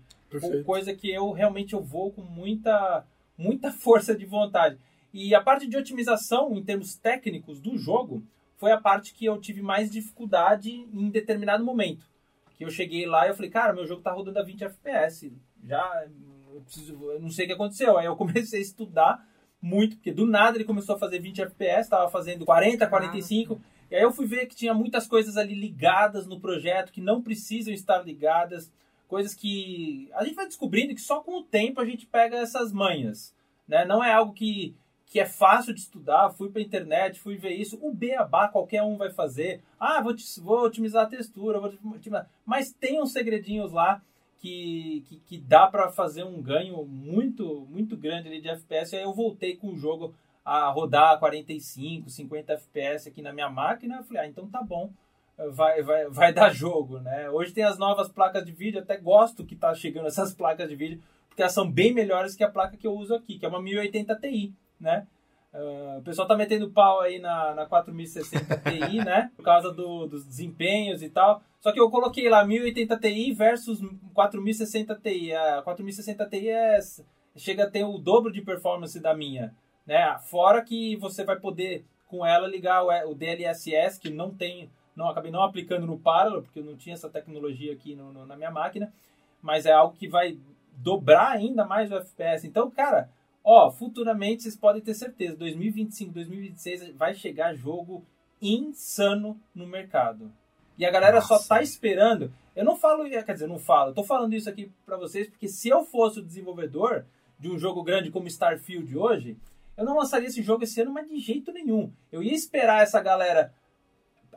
coisa que eu realmente eu vou com muita muita força de vontade. E a parte de otimização, em termos técnicos do jogo, foi a parte que eu tive mais dificuldade em determinado momento. Que eu cheguei lá e eu falei, cara, meu jogo tá rodando a 20 FPS. Já, eu, preciso, eu não sei o que aconteceu. Aí eu comecei a estudar muito, porque do nada ele começou a fazer 20 FPS, estava fazendo 40, 45. Ah, e aí eu fui ver que tinha muitas coisas ali ligadas no projeto que não precisam estar ligadas. Coisas que a gente vai descobrindo que só com o tempo a gente pega essas manhas. Né? Não é algo que que é fácil de estudar, fui para a internet, fui ver isso. O beabá qualquer um vai fazer. Ah, vou, vou otimizar a textura, vou otimizar. mas tem uns segredinhos lá que, que, que dá para fazer um ganho muito muito grande ali de FPS. Aí eu voltei com o jogo a rodar 45, 50 FPS aqui na minha máquina. Eu falei, ah, então tá bom. Vai, vai, vai dar jogo, né? Hoje tem as novas placas de vídeo, até gosto que tá chegando essas placas de vídeo, porque elas são bem melhores que a placa que eu uso aqui, que é uma 1080 Ti né? Uh, o pessoal tá metendo pau aí na, na 4060 Ti, né? Por causa do, dos desempenhos e tal. Só que eu coloquei lá 1080 Ti versus 4060 Ti. A 4060 Ti é, chega a ter o dobro de performance da minha, né? Fora que você vai poder com ela ligar o, o DLSS, que não tem, não acabei não aplicando no Parallel, porque eu não tinha essa tecnologia aqui no, no, na minha máquina, mas é algo que vai dobrar ainda mais o FPS. Então, cara, Ó, futuramente vocês podem ter certeza, 2025, 2026 vai chegar jogo insano no mercado. E a galera só Nossa. tá esperando. Eu não falo, quer dizer, eu não falo. Eu tô falando isso aqui pra vocês porque se eu fosse o desenvolvedor de um jogo grande como Starfield hoje, eu não lançaria esse jogo esse ano, mas de jeito nenhum. Eu ia esperar essa galera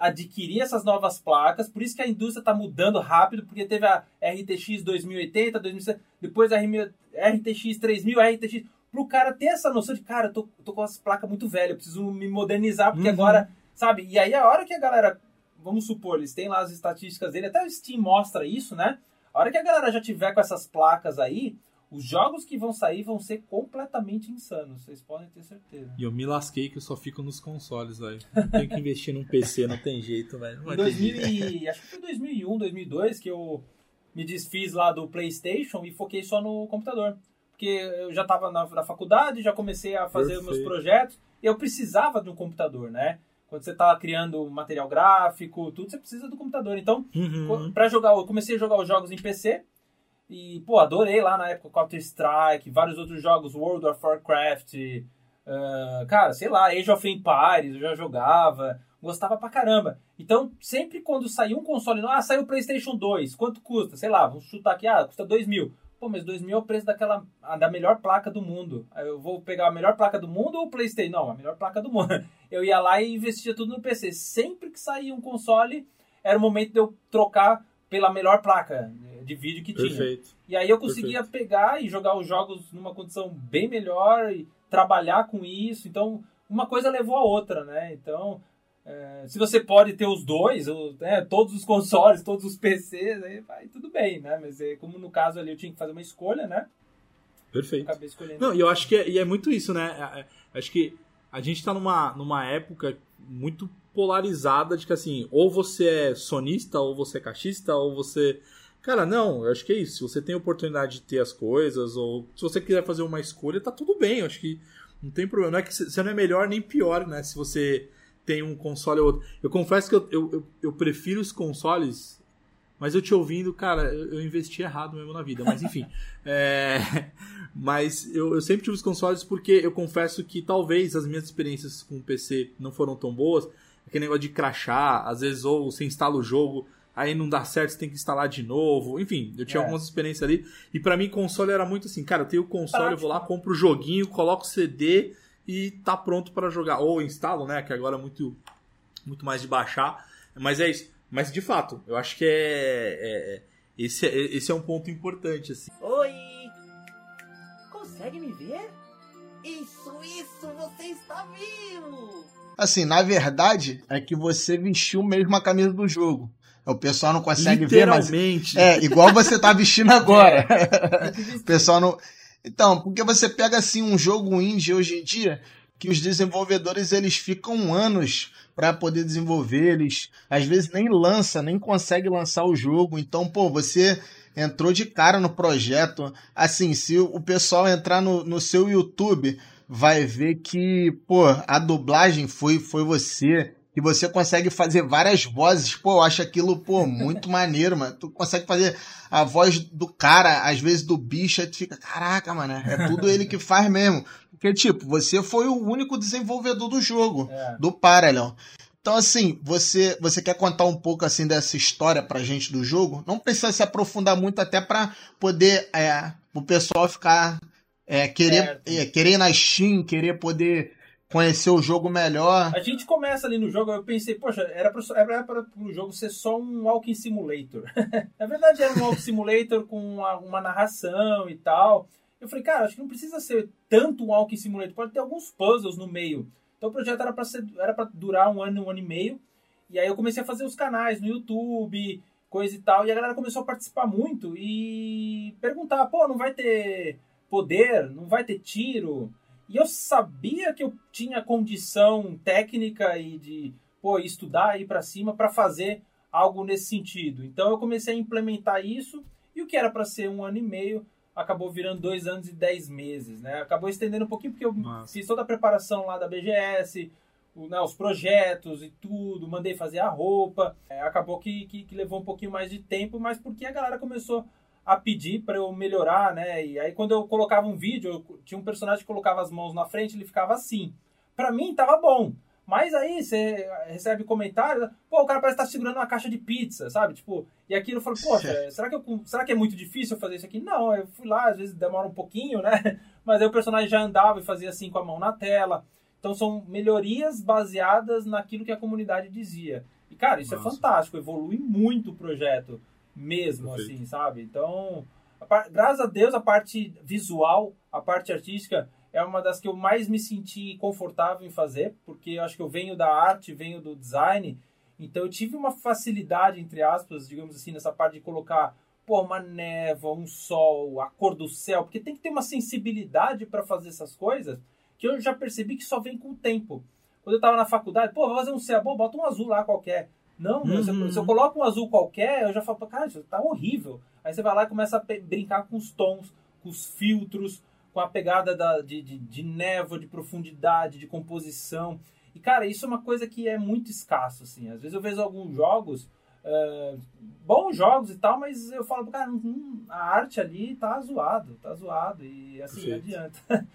adquirir essas novas placas, por isso que a indústria tá mudando rápido, porque teve a RTX 2080, 2070, depois a RTX 3000, a RTX pro cara ter essa noção de, cara, eu tô, tô com as placas muito velhas, eu preciso me modernizar, porque Uhum. agora, sabe? E aí a hora que a galera, vamos supor, eles têm lá as estatísticas dele, até o Steam mostra isso, né? A hora que a galera já tiver com essas placas aí, os jogos que vão sair vão ser completamente insanos, vocês podem ter certeza. E eu me lasquei que eu só fico nos consoles, velho. Tenho que investir num PC, não tem jeito, velho. Não vai Em ter 2000 jeito. e, acho que foi 2001, 2002 que eu me desfiz lá do PlayStation e foquei só no computador. Porque eu já estava na, na faculdade, já comecei a fazer meus projetos e eu precisava de um computador, né? Quando você está criando material gráfico, tudo, você precisa do computador. Então, Uhum. Pra jogar, eu comecei a jogar os jogos em PC e, pô, adorei lá na época Counter-Strike, vários outros jogos, World of Warcraft, ah, cara, sei lá, Age of Empires, eu já jogava, gostava pra caramba. Então, sempre quando saiu um console, ah, saiu o PlayStation 2, quanto custa? Sei lá, vamos chutar aqui, ah, custa 2 mil. Pô, mas 2 mil é o preço daquela, da melhor placa do mundo. Eu vou pegar a melhor placa do mundo ou o PlayStation? Não, a melhor placa do mundo. Eu ia lá e investia tudo no PC. Sempre que saía um console, era o momento de eu trocar pela melhor placa de vídeo que tinha. Perfeito. E aí eu conseguia pegar e jogar os jogos numa condição bem melhor e trabalhar com isso. Então, uma coisa levou a outra, né? Então, é, se você pode ter os dois, o- né, todos os consoles, todos os PCs, aí vai tudo bem, né? Mas é, como no caso ali eu tinha que fazer uma escolha, né? Perfeito. Acabei escolhendo. Não, e eu acho que é, e é muito isso, né? É- é- Acho que a gente tá numa, numa época muito polarizada de que assim, ou você é sonista, ou você é caixista, ou você. Cara, não, eu acho que é isso. Se você tem a oportunidade de ter as coisas, ou se você quiser fazer uma escolha, tá tudo bem. Eu acho que não tem problema. Não é que você não é melhor nem pior, né? Se você tem um console ou outro. Eu confesso que eu, eu, eu, prefiro os consoles, mas eu te ouvindo, cara, eu, eu investi errado mesmo na vida. Mas enfim. é, mas eu, eu sempre tive os consoles porque eu confesso que talvez as minhas experiências com o PC não foram tão boas. Aquele negócio de crachar, às vezes ou você instala o jogo, aí não dá certo, você tem que instalar de novo. Enfim, eu tinha É. algumas experiências ali. E pra mim, console era muito assim, cara, eu tenho o console, eu vou lá, Prático. compro o joguinho, coloco o CD e tá pronto para jogar. Ou instalo, né? Que agora é muito, muito mais de baixar. Mas é isso. Mas de fato, eu acho que é. é- é- esse, é, esse é um ponto importante, assim. Oi! Consegue me ver? Isso, isso, você está vivo! Assim, na verdade, é que você vestiu mesmo a camisa do jogo. O pessoal não consegue ver, mas. Literalmente. É, igual você tá vestindo agora. o pessoal não. Então, porque você pega assim um jogo indie hoje em dia, que os desenvolvedores eles ficam anos para poder desenvolver, eles às vezes nem lança, nem consegue lançar o jogo. Então, pô, você entrou de cara no projeto. Assim, se o pessoal entrar no, no seu YouTube, vai ver que, pô, a dublagem foi, foi você. Que você consegue fazer várias vozes. Pô, eu acho aquilo, pô, muito maneiro, mano. Tu consegue fazer a voz do cara, às vezes do bicho, aí tu fica, caraca, mano, é tudo ele que faz mesmo. Porque, tipo, você foi o único desenvolvedor do jogo, É. do Parallel. Então, assim, você, você quer contar um pouco, assim, dessa história pra gente do jogo? Não precisa se aprofundar muito até pra poder, é, o pessoal ficar, é, querer, é, querer ir na Steam, querer poder conhecer o jogo melhor. A gente começa ali no jogo, eu pensei, poxa, era para o jogo ser só um walking simulator. Na verdade era um walking simulator com uma, uma narração e tal. Eu falei, cara, acho que não precisa ser tanto um walking simulator, pode ter alguns puzzles no meio. Então o projeto era para era durar um ano, um ano e meio. E aí eu comecei a fazer os canais no YouTube, coisa e tal, e a galera começou a participar muito e perguntar, pô, não vai ter poder, não vai ter tiro? E eu sabia que eu tinha condição técnica e de pô, estudar e ir para cima para fazer algo nesse sentido. Então eu comecei a implementar isso e o que era para ser um ano e meio acabou virando dois anos e dez meses, né? Acabou estendendo um pouquinho porque eu Massa. fiz toda a preparação lá da BGS, o- né, os projetos e tudo, mandei fazer a roupa. É, acabou que, que, que levou um pouquinho mais de tempo, mas porque a galera começou a pedir para eu melhorar, né? E aí quando eu colocava um vídeo, eu, tinha um personagem que colocava as mãos na frente, ele ficava assim. Para mim tava bom. Mas aí você recebe comentário, pô, o cara parece estar tá segurando uma caixa de pizza, sabe? Tipo, e aquilo eu falo, poxa, será que, eu, será que é muito difícil fazer isso aqui? Não, eu fui lá, às vezes demora um pouquinho, né? Mas aí o personagem já andava e fazia assim com a mão na tela. Então são melhorias baseadas naquilo que a comunidade dizia. E, cara, isso Nossa. é fantástico, evolui muito o projeto mesmo, Perfeito. assim, sabe? Então, a, graças a Deus, a parte visual, a parte artística é uma das que eu mais me senti confortável em fazer, porque eu acho que eu venho da arte, venho do design, então eu tive uma facilidade, entre aspas, digamos assim, nessa parte de colocar pô, uma névoa, um sol, a cor do céu, porque tem que ter uma sensibilidade para fazer essas coisas que eu já percebi que só vem com o tempo. Quando eu estava na faculdade, pô, vou fazer um céu, bom, bota um azul lá qualquer. Não, uhum. se, eu, se, eu, coloco um azul qualquer, eu já falo, cara, isso tá horrível. Aí você vai lá e começa a brincar com os tons, com os filtros, com a pegada da, de, de, de névoa, de profundidade, de composição. E, cara, isso é uma coisa que é muito escasso, assim. Às vezes eu vejo alguns jogos, uh, bons jogos e tal, mas eu falo, cara, hum, a arte ali tá zoado, tá zoado. E, assim, não adianta.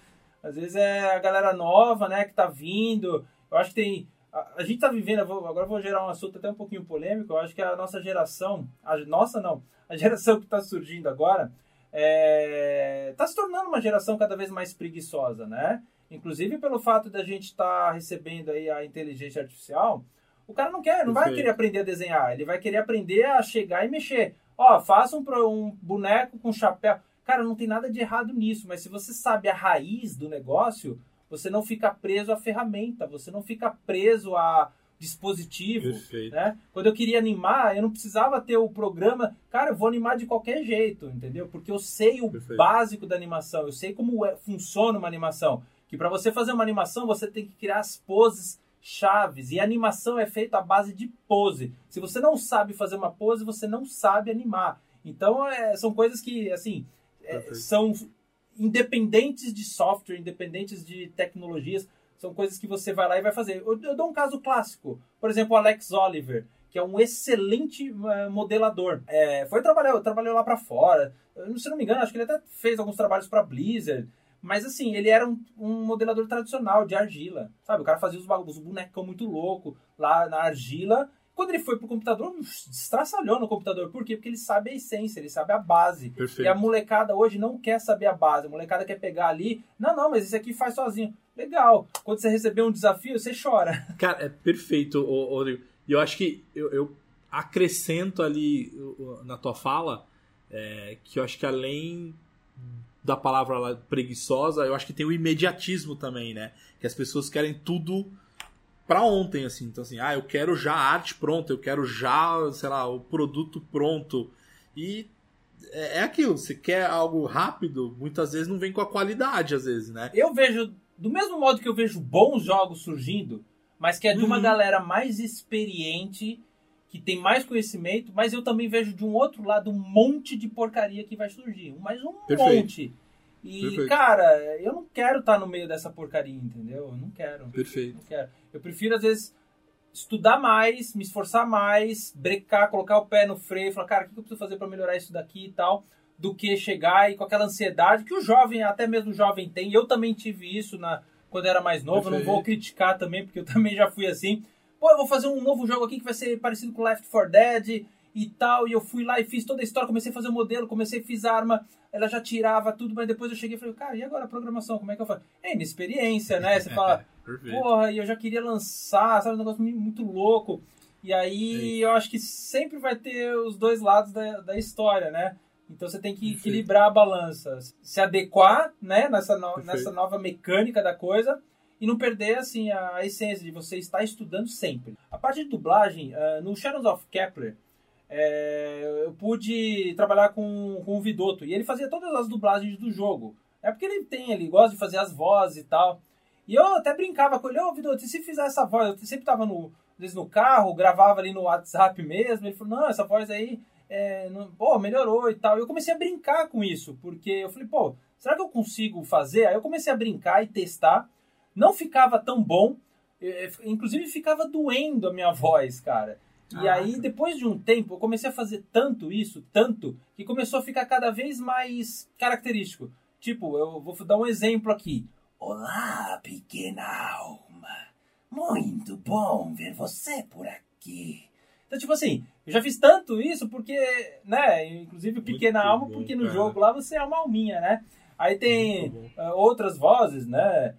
Às vezes é a galera nova, né, que tá vindo. Eu acho que tem... A, a gente tá vivendo, vou, agora vou gerar um assunto até um pouquinho polêmico, eu acho que a nossa geração, a nossa não, a geração que tá surgindo agora, é, tá se tornando uma geração cada vez mais preguiçosa, né? Inclusive pelo fato da gente estar tá recebendo aí a inteligência artificial, o cara não quer, não vai querer aprender a desenhar, ele vai querer aprender a chegar e mexer. Ó, faça um, um boneco com chapéu. Cara, não tem nada de errado nisso, mas se você sabe a raiz do negócio, você não fica preso à ferramenta, você não fica preso a dispositivo, Perfeito. né? Quando eu queria animar, eu não precisava ter o programa, cara, eu vou animar de qualquer jeito, entendeu? Porque eu sei o Perfeito. básico da animação, eu sei como é, funciona uma animação. Que para você fazer uma animação, você tem que criar as poses chaves. E a animação é feita à base de pose. Se você não sabe fazer uma pose, você não sabe animar. Então, é, são coisas que, assim, é, são independentes de software, independentes de tecnologias. São coisas que você vai lá e vai fazer. Eu, eu dou um caso clássico. Por exemplo, o Alex Oliver, que é um excelente uh, modelador. É, foi trabalhar, trabalhou lá para fora. Se não me engano, acho que ele até fez alguns trabalhos para Blizzard. Mas assim, ele era um, um, modelador tradicional de argila. Sabe? O cara fazia os, os bonecão muito louco lá na argila. Quando ele foi pro computador, estraçalhou no computador. Por quê? Porque ele sabe a essência, ele sabe a base. Perfeito. E a molecada hoje não quer saber a base. A molecada quer pegar ali. Não, não, mas esse aqui faz sozinho. Legal. Quando você receber um desafio, você chora. Cara, é perfeito, Rodrigo. E eu acho que eu, eu acrescento ali na tua fala é, que eu acho que além da palavra preguiçosa, eu acho que tem o imediatismo também, né? Que as pessoas querem tudo para ontem, assim. Então, assim, ah, eu quero já a arte pronta, eu quero já, sei lá, o produto pronto. E é, é aquilo, você quer algo rápido, muitas vezes não vem com a qualidade, às vezes, né? Eu vejo, do mesmo modo que eu vejo bons jogos surgindo, mas que é de uma uhum. galera mais experiente, que tem mais conhecimento, mas eu também vejo de um outro lado um monte de porcaria que vai surgir. Mas um Perfeito. monte. E, Perfeito. cara, eu não quero estar no meio dessa porcaria, entendeu? Eu não quero. Perfeito. Não quero. Eu prefiro, às vezes, estudar mais, me esforçar mais, brecar, colocar o pé no freio, falar, cara, o que eu preciso fazer para melhorar isso daqui e tal, do que chegar e com aquela ansiedade que o jovem, até mesmo o jovem tem. Eu também tive isso na, quando era mais novo, Perfeito. não vou criticar também, porque eu também já fui assim pô, eu vou fazer um novo jogo aqui que vai ser parecido com Left 4 Dead e tal, e eu fui lá e fiz toda a história, comecei a fazer o modelo, comecei a fiz arma, ela já tirava tudo, mas depois eu cheguei e falei, cara, e agora a programação, como é que eu faço? É inexperiência, né? Você fala, porra, e eu já queria lançar, sabe, um negócio muito louco. E aí eu acho que sempre vai ter os dois lados da, da história, né? Então você tem que equilibrar a balança, se adequar, né, nessa, no, nessa nova mecânica da coisa, e não perder assim a essência de você estar estudando sempre. A parte de dublagem, uh, no Shadows of Kepler, é, eu pude trabalhar com, com o Vidotto e ele fazia todas as dublagens do jogo. É porque ele tem, ele gosta de fazer as vozes e tal. E eu até brincava com ele, ô oh, Vidotto, se fizer essa voz, eu sempre tava no, no carro, gravava ali no WhatsApp mesmo, ele falou, não, essa voz aí, é, não, pô, melhorou e tal. E eu comecei a brincar com isso, porque eu falei, pô, será que eu consigo fazer? Aí eu comecei a brincar e testar não ficava tão bom, inclusive ficava doendo a minha voz, cara. E aí, depois de um tempo, eu comecei a fazer tanto isso, tanto, que começou a ficar cada vez mais característico. Tipo, eu vou dar um exemplo aqui. Olá, pequena alma. Muito bom ver você por aqui. Então, tipo assim, eu já fiz tanto isso porque, né, inclusive pequena Muito alma, bom, porque no cara. jogo lá você é uma alminha, né? Aí tem ah, outras vozes, né?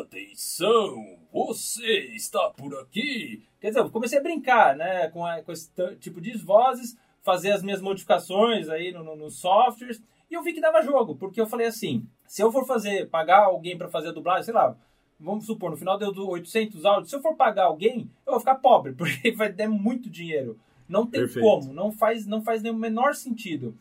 Atenção, você está por aqui. Quer dizer, eu comecei a brincar, né, com, a- com esse tipo de vozes, fazer as minhas modificações aí no, no, nos softwares, e eu vi que dava jogo, porque eu falei assim, se eu for fazer, pagar alguém para fazer a dublagem, sei lá, vamos supor, no final deu do 800 áudios, se eu for pagar alguém, eu vou ficar pobre, porque vai dar muito dinheiro. Não tem Perfeito. como, não faz, não faz nenhum menor sentido.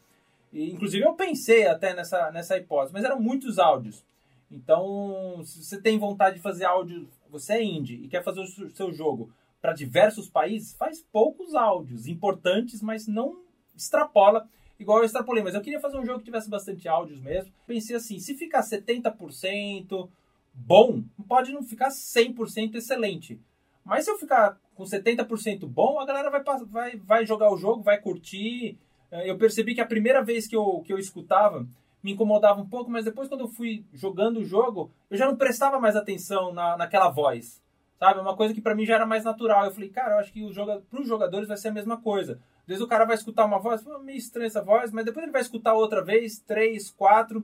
E, inclusive eu pensei até nessa, nessa hipótese, mas eram muitos áudios. Então, se você tem vontade de fazer áudio, você é indie e quer fazer o seu- jogo para diversos países, faz poucos áudios importantes, mas não extrapola igual eu extrapolei. Mas eu queria fazer um jogo que tivesse bastante áudios mesmo. Pensei assim, se ficar 70% bom, pode não ficar 100% excelente. Mas se eu ficar com 70% bom, a galera vai, vai, vai jogar o jogo, vai curtir. Eh, Eu percebi que a primeira vez que eu, que eu escutava me incomodava um pouco, mas depois quando eu fui jogando o jogo, eu já não prestava mais atenção na, naquela voz. Sabe? Uma coisa que pra mim já era mais natural. Eu falei, cara, eu acho que o joga... pros jogadores vai ser a mesma coisa. Às vezes o cara vai escutar uma voz, "Pô, meio estranha essa voz, mas depois ele vai escutar outra vez, três, quatro,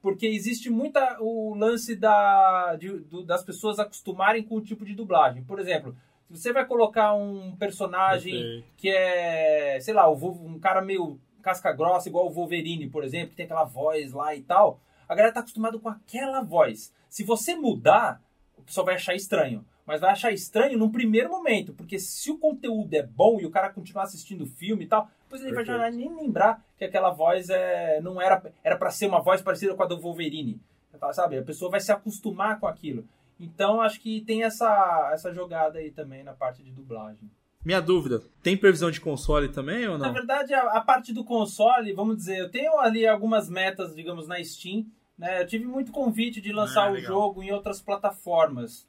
porque existe muita o lance da, de- do- das pessoas acostumarem com o tipo de dublagem. Por exemplo, se você vai colocar um personagem Perfeito. que é, sei lá, um cara meio casca grossa, igual o Wolverine, por exemplo, que tem aquela voz lá e tal, a galera tá acostumada com aquela voz. Se você mudar, o pessoal vai achar estranho. Mas vai achar estranho num primeiro momento, porque se o conteúdo é bom e o cara continuar assistindo o filme e tal, depois ele vai já Perfeito. nem lembrar que aquela voz é, não era era para ser uma voz parecida com a do Wolverine. Tá, Sabe? A pessoa vai se acostumar com aquilo. Então acho que tem essa, essa jogada aí também na parte de dublagem. Minha dúvida, tem previsão de console também ou Na não? verdade, a, a parte do console, vamos dizer, eu tenho ali algumas metas, digamos, na Steam. Né? Eu tive muito convite de lançar Ah, o legal. jogo em outras plataformas.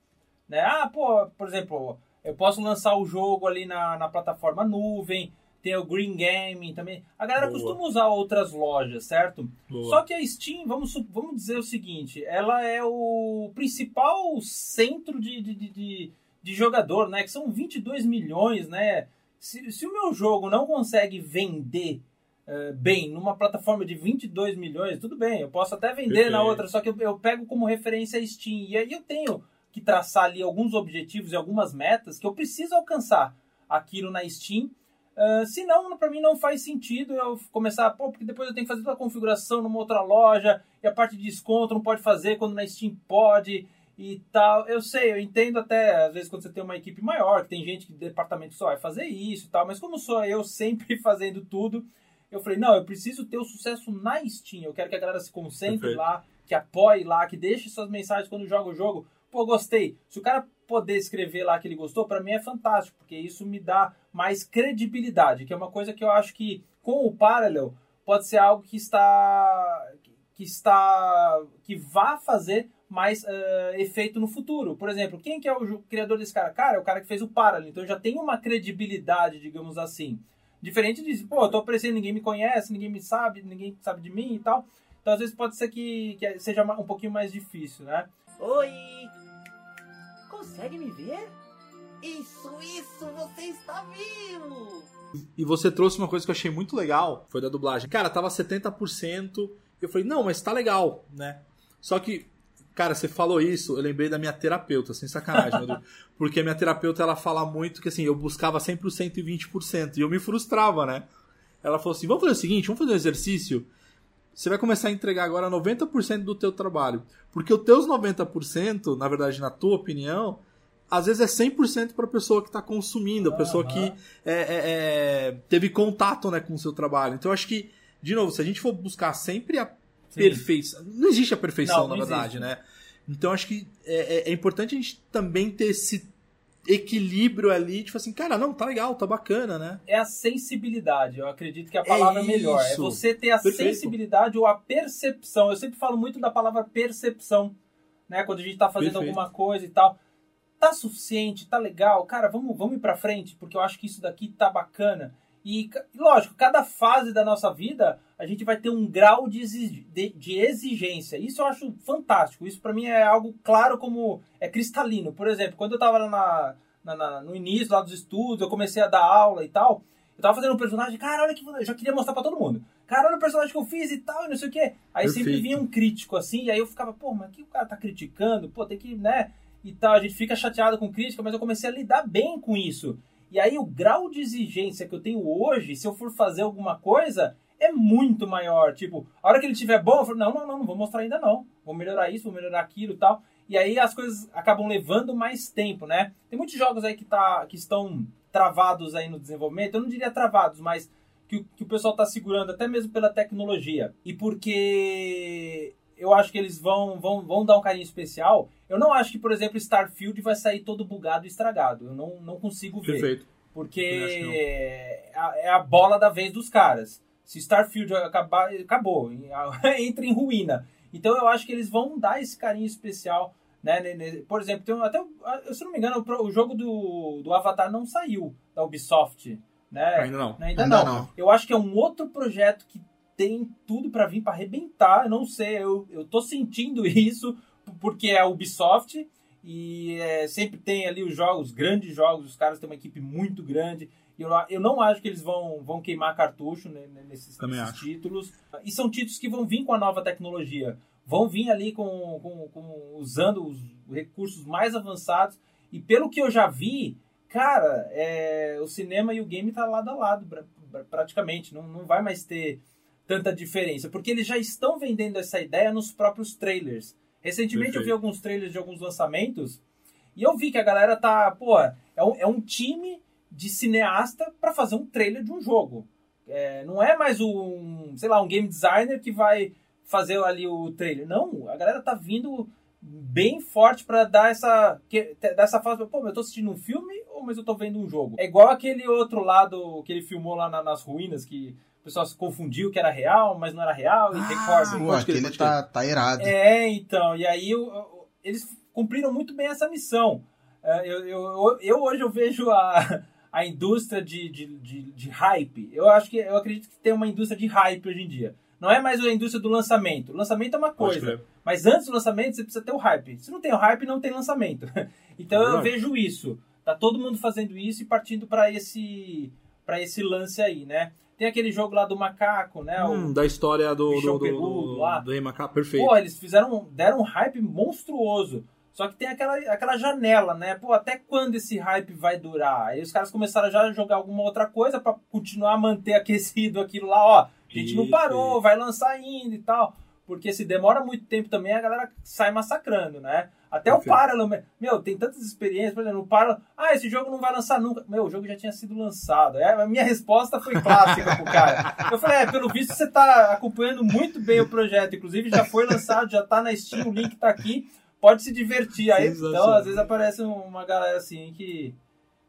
Né? Ah, pô, por exemplo, eu posso lançar o jogo ali na, na plataforma nuvem, tem o Green Gaming também. A galera Boa. costuma usar outras lojas, certo? Boa. Só que a Steam, vamos, vamos dizer o seguinte, ela é o principal centro de, de, de, de- de jogador, né? Que são 22 milhões, né? Se, se o meu jogo não consegue vender eh, bem numa plataforma de 22 milhões, tudo bem, eu posso até vender na Perfeito. outra, só que eu, eu pego como referência a Steam. E aí eu tenho que traçar ali alguns objetivos e algumas metas que eu preciso alcançar aquilo na Steam. Uh, senão, para mim, não faz sentido eu começar, pô, porque depois eu tenho que fazer toda a configuração numa outra loja e a parte de desconto não pode fazer quando na Steam pode e tal. Eu sei, eu entendo até, às vezes, quando você tem uma equipe maior, que tem gente que departamento só vai fazer isso e tal, mas como sou eu sempre fazendo tudo, eu falei, não, eu preciso ter o sucesso na Steam. Eu quero que a galera se concentre Perfeito. lá, que apoie lá, que deixe suas mensagens quando joga o jogo. Pô, gostei. Se o cara poder escrever lá que ele gostou, pra mim é fantástico, porque isso me dá mais credibilidade, que é uma coisa que eu acho que com o Parallel pode ser algo que está que está que vá fazer mais eh, efeito no futuro. Por exemplo, quem que é o criador desse cara? Cara, é o cara que fez o Parallel, então já tem uma credibilidade, digamos assim. Diferente de, pô, eu tô aparecendo, ninguém me conhece, ninguém me sabe, ninguém sabe de mim e tal. Então às vezes pode ser que, que seja um pouquinho mais difícil, né? Oi! Consegue me ver? Isso, isso, você está vivo! E você trouxe uma coisa que eu achei muito legal, foi da dublagem. Cara, tava 70%, eu falei, não, mas tá legal, né? Só que, cara, você falou isso, eu lembrei da minha terapeuta, sem sacanagem, Rodrigo. Porque a minha terapeuta, ela fala muito que, assim, eu buscava sempre o 120%, e eu me frustrava, né? Ela falou assim, vamos fazer o seguinte, vamos fazer um exercício... Você vai começar a entregar agora 90% do teu trabalho. Porque os teus 90%, na verdade, na tua opinião, às vezes é 100% para a pessoa que está consumindo, a pessoa que é, é, é, teve contato né, com o seu trabalho. Então, eu acho que, de novo, se a gente for buscar sempre a perfeição. Não existe a perfeição, Não, na não verdade, existe. né? Então, acho que é, é- é importante a gente também ter esse equilíbrio ali, tipo assim, cara, não, tá legal, tá bacana, né? é a sensibilidade. Eu acredito que a palavra é, melhor. É você ter a Perfeito. sensibilidade ou a percepção. Eu sempre falo muito da palavra percepção, né? Quando a gente tá fazendo Perfeito. alguma coisa e tal. tá suficiente, tá legal, cara, vamos, vamos ir pra frente, porque eu acho que isso daqui tá bacana. E, lógico, cada fase da nossa vida, a gente vai ter um grau de, exi- de- de exigência. Isso eu acho fantástico. Isso pra mim é algo claro como é cristalino. Por exemplo, quando eu tava lá na, na- na- no início lá dos estudos, eu comecei a dar aula e tal, eu tava fazendo um personagem, cara, olha que eu já queria mostrar pra todo mundo. Cara, olha o personagem que eu fiz e tal, e não sei o quê. Aí sempre Perfeito. vinha um crítico assim, e aí eu ficava, pô, mas o que o cara tá criticando? Pô, tem que, né? E tal, a gente fica chateado com crítica, mas eu comecei a lidar bem com isso. E aí o grau de exigência que eu tenho hoje, se eu for fazer alguma coisa, é muito maior. Tipo, a hora que ele tiver bom, eu falo, não, não, não, não vou mostrar ainda não. Vou melhorar isso, vou melhorar aquilo e tal. E aí as coisas acabam levando mais tempo, né? Tem muitos jogos aí que, tá, que estão travados aí no desenvolvimento. Eu não diria travados, mas que, que o pessoal está segurando até mesmo pela tecnologia. E porque eu acho que eles vão, vão, vão dar um carinho especial. Eu não acho que, por exemplo, Starfield vai sair todo bugado e estragado. Eu não, não consigo ver. Perfeito. Porque é a, é a bola da vez dos caras. Se Starfield acabar, acabou. Entra em ruína. Então eu acho que eles vão dar esse carinho especial. Né? Por exemplo, tem até, se não me engano, o jogo do, do Avatar não saiu da Ubisoft. Né? Ainda não. Ainda, Ainda não. não. Eu acho que é um outro projeto que tem tudo pra vir pra arrebentar. Eu não sei, eu, eu tô sentindo isso porque é a Ubisoft e é, sempre tem ali os jogos, grandes jogos, os caras têm uma equipe muito grande. Eu, eu não acho que eles vão, vão queimar cartucho né, nesses, Também nesses acho. títulos. E são títulos que vão vir com a nova tecnologia. Vão vir ali com, com, com- usando os recursos mais avançados. E pelo que eu já vi, cara, é, o cinema e o game tá lado a lado, pra- pra- praticamente. Não, não vai mais ter tanta diferença. Porque eles já estão vendendo essa ideia nos próprios trailers. Recentemente eu vi Perfeito. alguns trailers de alguns lançamentos e eu vi que a galera tá, pô, é um, é um time de cineasta para fazer um trailer de um jogo. É, não é mais um, sei lá, um game designer que vai fazer ali o trailer. Não, a galera tá vindo bem forte para dar essa que, dar essa fase, pô, mas eu tô assistindo um filme ou mas eu tô vendo um jogo? É igual aquele outro lado que ele filmou lá na- nas ruínas que o pessoal se confundiu que era real, mas não era real e recorda. Pô, aquele pode tá, tá irado. É, então, e aí o- eles cumpriram muito bem essa missão. É, Eu, eu, eu hoje eu vejo a, a indústria de, de, de, de hype. Eu acho que eu acredito que tem uma indústria de hype hoje em dia. Não é mais a indústria do lançamento. O lançamento é uma coisa. Mas antes do lançamento, você precisa ter o hype. Se não tem o hype, não tem lançamento. Então eu vejo isso. Tá todo mundo fazendo isso e partindo para esse para esse lance aí, né? Tem aquele jogo lá do macaco, né? O- Hum, da história do, do, do, peludo do, lá. do Rei Macaco. Perfeito. Pô, eles fizeram, deram um hype monstruoso. Só que tem aquela, aquela janela, né? Pô, até quando esse hype vai durar? Aí os caras começaram já a jogar alguma outra coisa pra continuar a manter aquecido aquilo lá, ó. A gente não parou, vai lançar ainda e tal. Porque se demora muito tempo também, a galera sai massacrando, né? Até o Perfeito. Parallel, meu, tem tantas experiências, por exemplo, o Parallel, ah, esse jogo não vai lançar nunca. Meu, o jogo já tinha sido lançado. É, a minha resposta foi clássica pro cara. Eu falei, é, pelo visto você tá acompanhando muito bem o projeto, inclusive já foi lançado, já tá na Steam, o link tá aqui, pode se divertir. Aí, então, às vezes aparece uma galera assim que...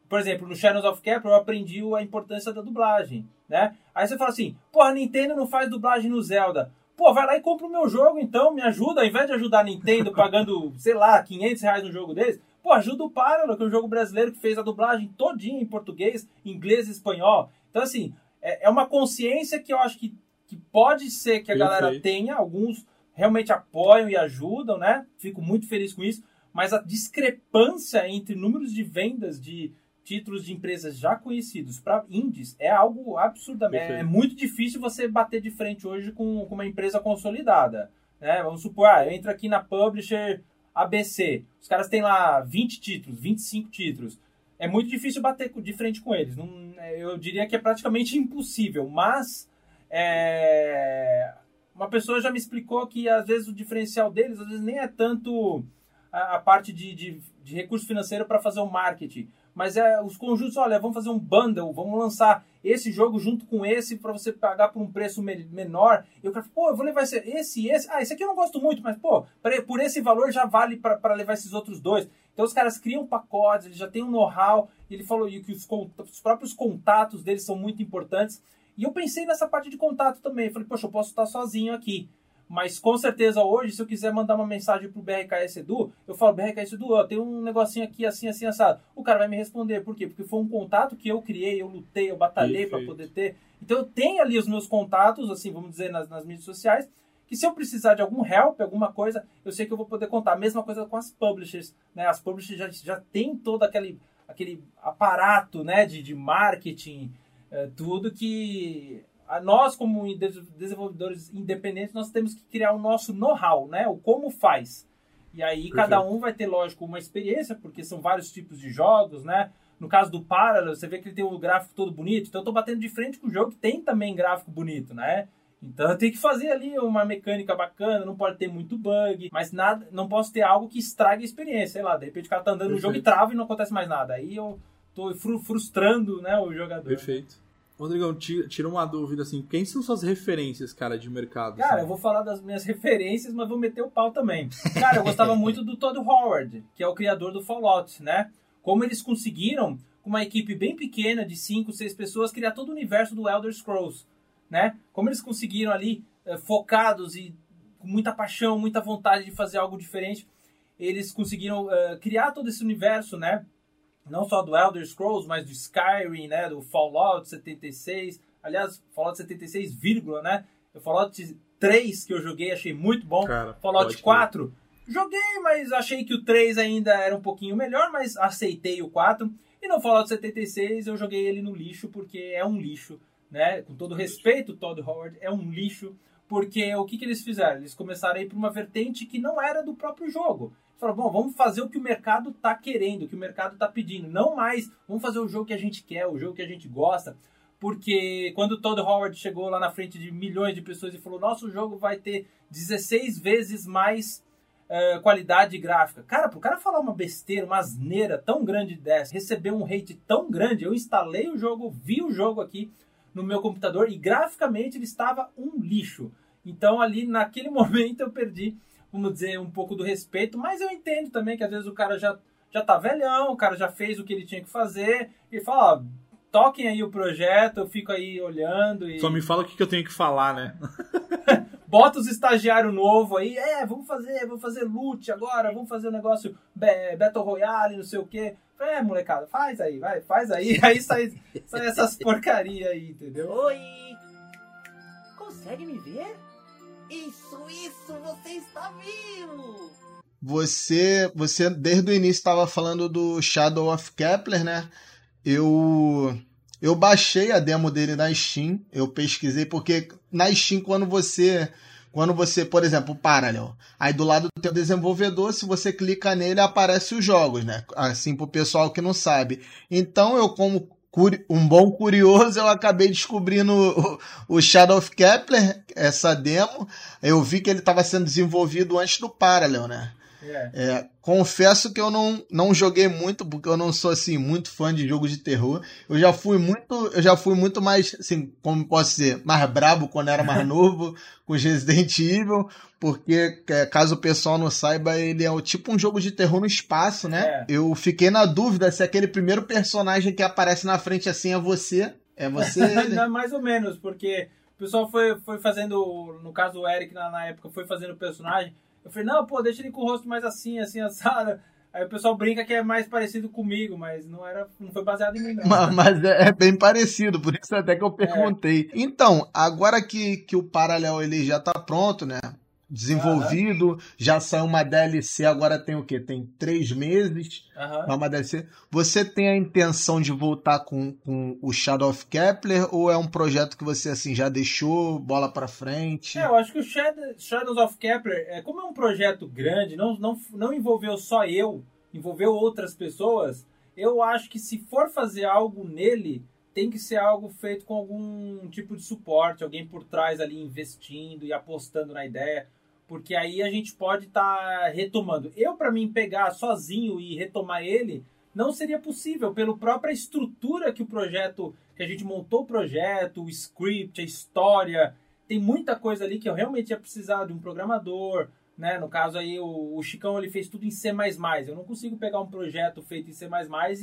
Por exemplo, no Shadows of Cap eu aprendi a importância da dublagem, né? Aí você fala assim, pô, a Nintendo não faz dublagem no Zelda. Pô, vai lá e compra o meu jogo então, me ajuda. Ao invés de ajudar a Nintendo pagando, sei lá, 500 reais no jogo deles, pô, ajuda o Parallel, que é um jogo brasileiro que fez a dublagem todinha em português, inglês e espanhol. Então, assim, é, é uma consciência que eu acho que, que pode ser que a galera Perfeito. tenha. Alguns realmente apoiam e ajudam, né? Fico muito feliz com isso. Mas a discrepância entre números de vendas de títulos de empresas já conhecidos para indies é algo absurdamente. É muito difícil você bater de frente hoje com, com uma empresa consolidada. Né? Vamos supor, ah, eu entro aqui na publisher ABC. Os caras têm lá 20 títulos, 25 títulos. É muito difícil bater de frente com eles. Não, eu diria que é praticamente impossível. Mas é, uma pessoa já me explicou que às vezes o diferencial deles às vezes nem é tanto a, a parte de, de, de recurso financeiro para fazer o marketing. Mas é os conjuntos, olha, vamos fazer um bundle, vamos lançar esse jogo junto com esse para você pagar por um preço me- menor. E o cara, pô, eu vou levar esse, esse esse. Ah, esse aqui eu não gosto muito, mas pô, por esse valor já vale para levar esses outros dois. Então os caras criam pacotes, eles já têm um know-how. Ele falou que os, os próprios contatos deles são muito importantes. E eu pensei nessa parte de contato também. Falei, poxa, eu posso estar sozinho aqui. Mas com certeza hoje, se eu quiser mandar uma mensagem pro BRKS Edu, eu falo, BRKS Edu, ó, tem um negocinho aqui assim, assim, assado. O cara vai me responder. Por quê? Porque foi um contato que eu criei, eu lutei, eu batalhei para poder ter. Então eu tenho ali os meus contatos, assim, vamos dizer, nas, nas mídias sociais, que se eu precisar de algum help, alguma coisa, eu sei que eu vou poder contar. Mesma coisa com as publishers, né? As publishers já, já tem todo aquele, aquele aparato, né, de, de marketing, é, tudo que nós como des- desenvolvedores independentes nós temos que criar o nosso know-how, né? O como faz. E aí cada um vai ter lógico uma experiência, porque são vários tipos de jogos, né? No caso do Parallel, você vê que ele tem o gráfico todo bonito, então eu tô batendo de frente com o jogo que tem também gráfico bonito, né? Então eu tenho que fazer ali uma mecânica bacana, não pode ter muito bug, mas nada, não posso ter algo que estrague a experiência, sei lá, de repente o cara tá andando no jogo e Perfeito. trava e não acontece mais nada. Aí eu tô fru- frustrando, né, o jogador. Perfeito. Rodrigão, tira, uma dúvida assim, quem são suas referências, cara, de mercado? Cara, assim? eu vou falar das minhas referências, mas vou meter o pau também. Cara, eu gostava muito do Todd Howard, que é o criador do Fallout, né? Como eles conseguiram, com uma equipe bem pequena, de 5, 6 pessoas, criar todo o universo do Elder Scrolls, né? Como eles conseguiram ali, eh, focados e com muita paixão, muita vontade de fazer algo diferente, eles conseguiram eh, criar todo esse universo, né? Não só do Elder Scrolls, mas do Skyrim, né? Do Fallout 76. Aliás, Fallout 76, vírgula, né? O Fallout 3 que eu joguei, achei muito bom. Cara, Fallout pode crer. 4, joguei, mas achei que o 3 ainda era um pouquinho melhor, mas aceitei o 4. E no Fallout 76 eu joguei ele no lixo, porque é um lixo, né? Com todo respeito, Todd Howard, é um lixo, porque o que, que eles fizeram? Eles começaram a ir para uma vertente que não era do próprio jogo. Falaram, bom, vamos fazer o que o mercado tá querendo, o que o mercado tá pedindo. Não mais, vamos fazer o jogo que a gente quer, o jogo que a gente gosta. Porque quando o Todd Howard chegou lá na frente de milhões de pessoas e falou, nosso jogo vai ter 16 vezes mais eh, qualidade gráfica. Cara, pro cara falar uma besteira, uma asneira tão grande dessa, receber um hate tão grande, eu instalei o jogo, vi o jogo aqui no meu computador e graficamente ele estava um lixo. Então ali naquele momento eu perdi, vamos dizer, um pouco do respeito, mas eu entendo também que às vezes o cara já, já tá velhão, o cara já fez o que ele tinha que fazer e fala, ó, toquem aí o projeto, eu fico aí olhando e Só me fala o que, que eu tenho que falar, né? bota os estagiários novos aí, é, vamos fazer, vamos fazer loot agora, vamos fazer um negócio Battle Royale, não sei o quê. É, molecada, faz aí, vai, faz aí. Aí sai, sai essas porcaria aí, entendeu? Oi! Consegue me ver? Isso, isso, você está vivo! Você, você desde o início estava falando do Shadow of Kepler, né? Eu eu baixei a demo dele na Steam, eu pesquisei porque na Steam quando você quando você, por exemplo, Parallel, aí do lado do teu desenvolvedor, se você clica nele, aparece os jogos, né? Assim pro pessoal que não sabe. Então eu como um bom curioso, eu acabei descobrindo o, Shadow of Kepler, essa demo. Eu vi que ele estava sendo desenvolvido antes do Parallel, né? É. É, confesso que eu não, não joguei muito, porque eu não sou assim muito fã de jogos de terror. Eu já fui muito, eu já fui muito mais, assim, como posso dizer, mais brabo quando era mais novo com Resident Evil, porque é, caso o pessoal não saiba, ele é o tipo um jogo de terror no espaço, né? É. Eu fiquei na dúvida se aquele primeiro personagem que aparece na frente assim é você, é você. Não, mais ou menos, porque o pessoal foi, foi fazendo, no caso o Eric na, na época foi fazendo o personagem. Eu falei, não, pô, deixa ele com o rosto mais assim, assim, assado. Aí o pessoal brinca que é mais parecido comigo, mas não era, não foi baseado em mim, não. Ma- Mas é é bem parecido, por isso até que eu perguntei. Então, agora que, que o Paralel ele já tá pronto, né? Desenvolvido, já saiu uma DLC, agora tem o quê? Tem três meses, é uma DLC. Você tem a intenção de voltar com, com o Shadow of Kepler ou é um projeto que você assim já deixou, bola pra frente? É, eu acho que o Shadow- Shadows of Kepler, é, como é um projeto grande, não, não, não envolveu só eu, envolveu outras pessoas, eu acho que se for fazer algo nele, tem que ser algo feito com algum tipo de suporte, alguém por trás ali investindo e apostando na ideia, porque aí a gente pode estar retomando. Eu, para mim, pegar sozinho e retomar ele, não seria possível, pela própria estrutura que o projeto, que a gente montou o projeto, o script, a história, tem muita coisa ali que eu realmente ia precisar de um programador, né? No caso aí, o, o Chicão ele fez tudo em C++. Eu não consigo pegar um projeto feito em C++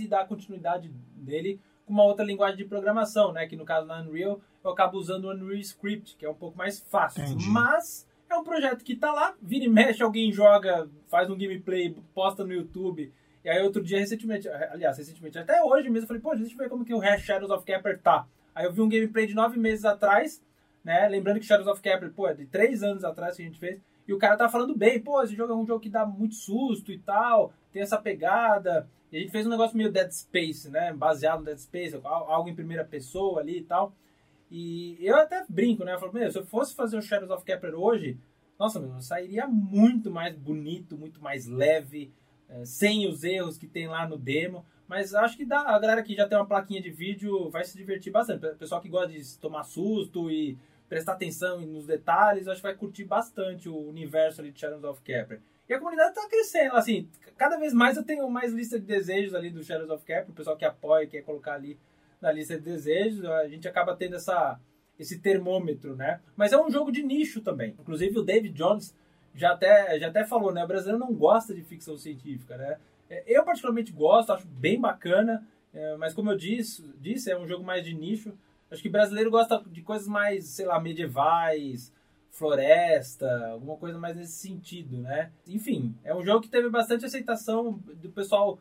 e dar continuidade dele com uma outra linguagem de programação, né? Que no caso na Unreal eu acabo usando o Unreal Script, que é um pouco mais fácil. Entendi. Mas é um projeto que tá lá, vira e mexe, alguém joga, faz um gameplay, posta no YouTube. E aí outro dia, recentemente, aliás, recentemente, até hoje mesmo, eu falei, pô, deixa eu ver como que o Shadows of Capper tá. Aí eu vi um gameplay de nove meses atrás, né? Lembrando que Shadows of Capper, pô, é de três anos atrás que a gente fez. E o cara tá falando bem, pô, esse jogo é um jogo que dá muito susto e tal, tem essa pegada. E a gente fez um negócio meio Dead Space, né? Baseado no Dead Space, algo em primeira pessoa ali e tal. E eu até brinco, né? Eu falo, meu, se eu fosse fazer o Shadows of Capper hoje, nossa, meu, sairia muito mais bonito, muito mais leve, é, sem os erros que tem lá no demo. Mas acho que dá, a galera que já tem uma plaquinha de vídeo vai se divertir bastante. O pessoal que gosta de tomar susto e prestar atenção nos detalhes, acho que vai curtir bastante o universo ali de Shadows of Capra. E a comunidade está crescendo, assim, cada vez mais eu tenho mais lista de desejos ali do Shadows of Capra, o pessoal que apoia, quer colocar ali na lista de desejos, a gente acaba tendo essa, esse termômetro, né? Mas é um jogo de nicho também. Inclusive o David Jones já até, já até falou, né? O brasileiro não gosta de ficção científica, né? É, eu particularmente gosto, acho bem bacana, é, mas como eu disse, disse, é um jogo mais de nicho. Acho que brasileiro gosta de coisas mais, sei lá, medievais, floresta, alguma coisa mais nesse sentido, né? Enfim, é um jogo que teve bastante aceitação do pessoal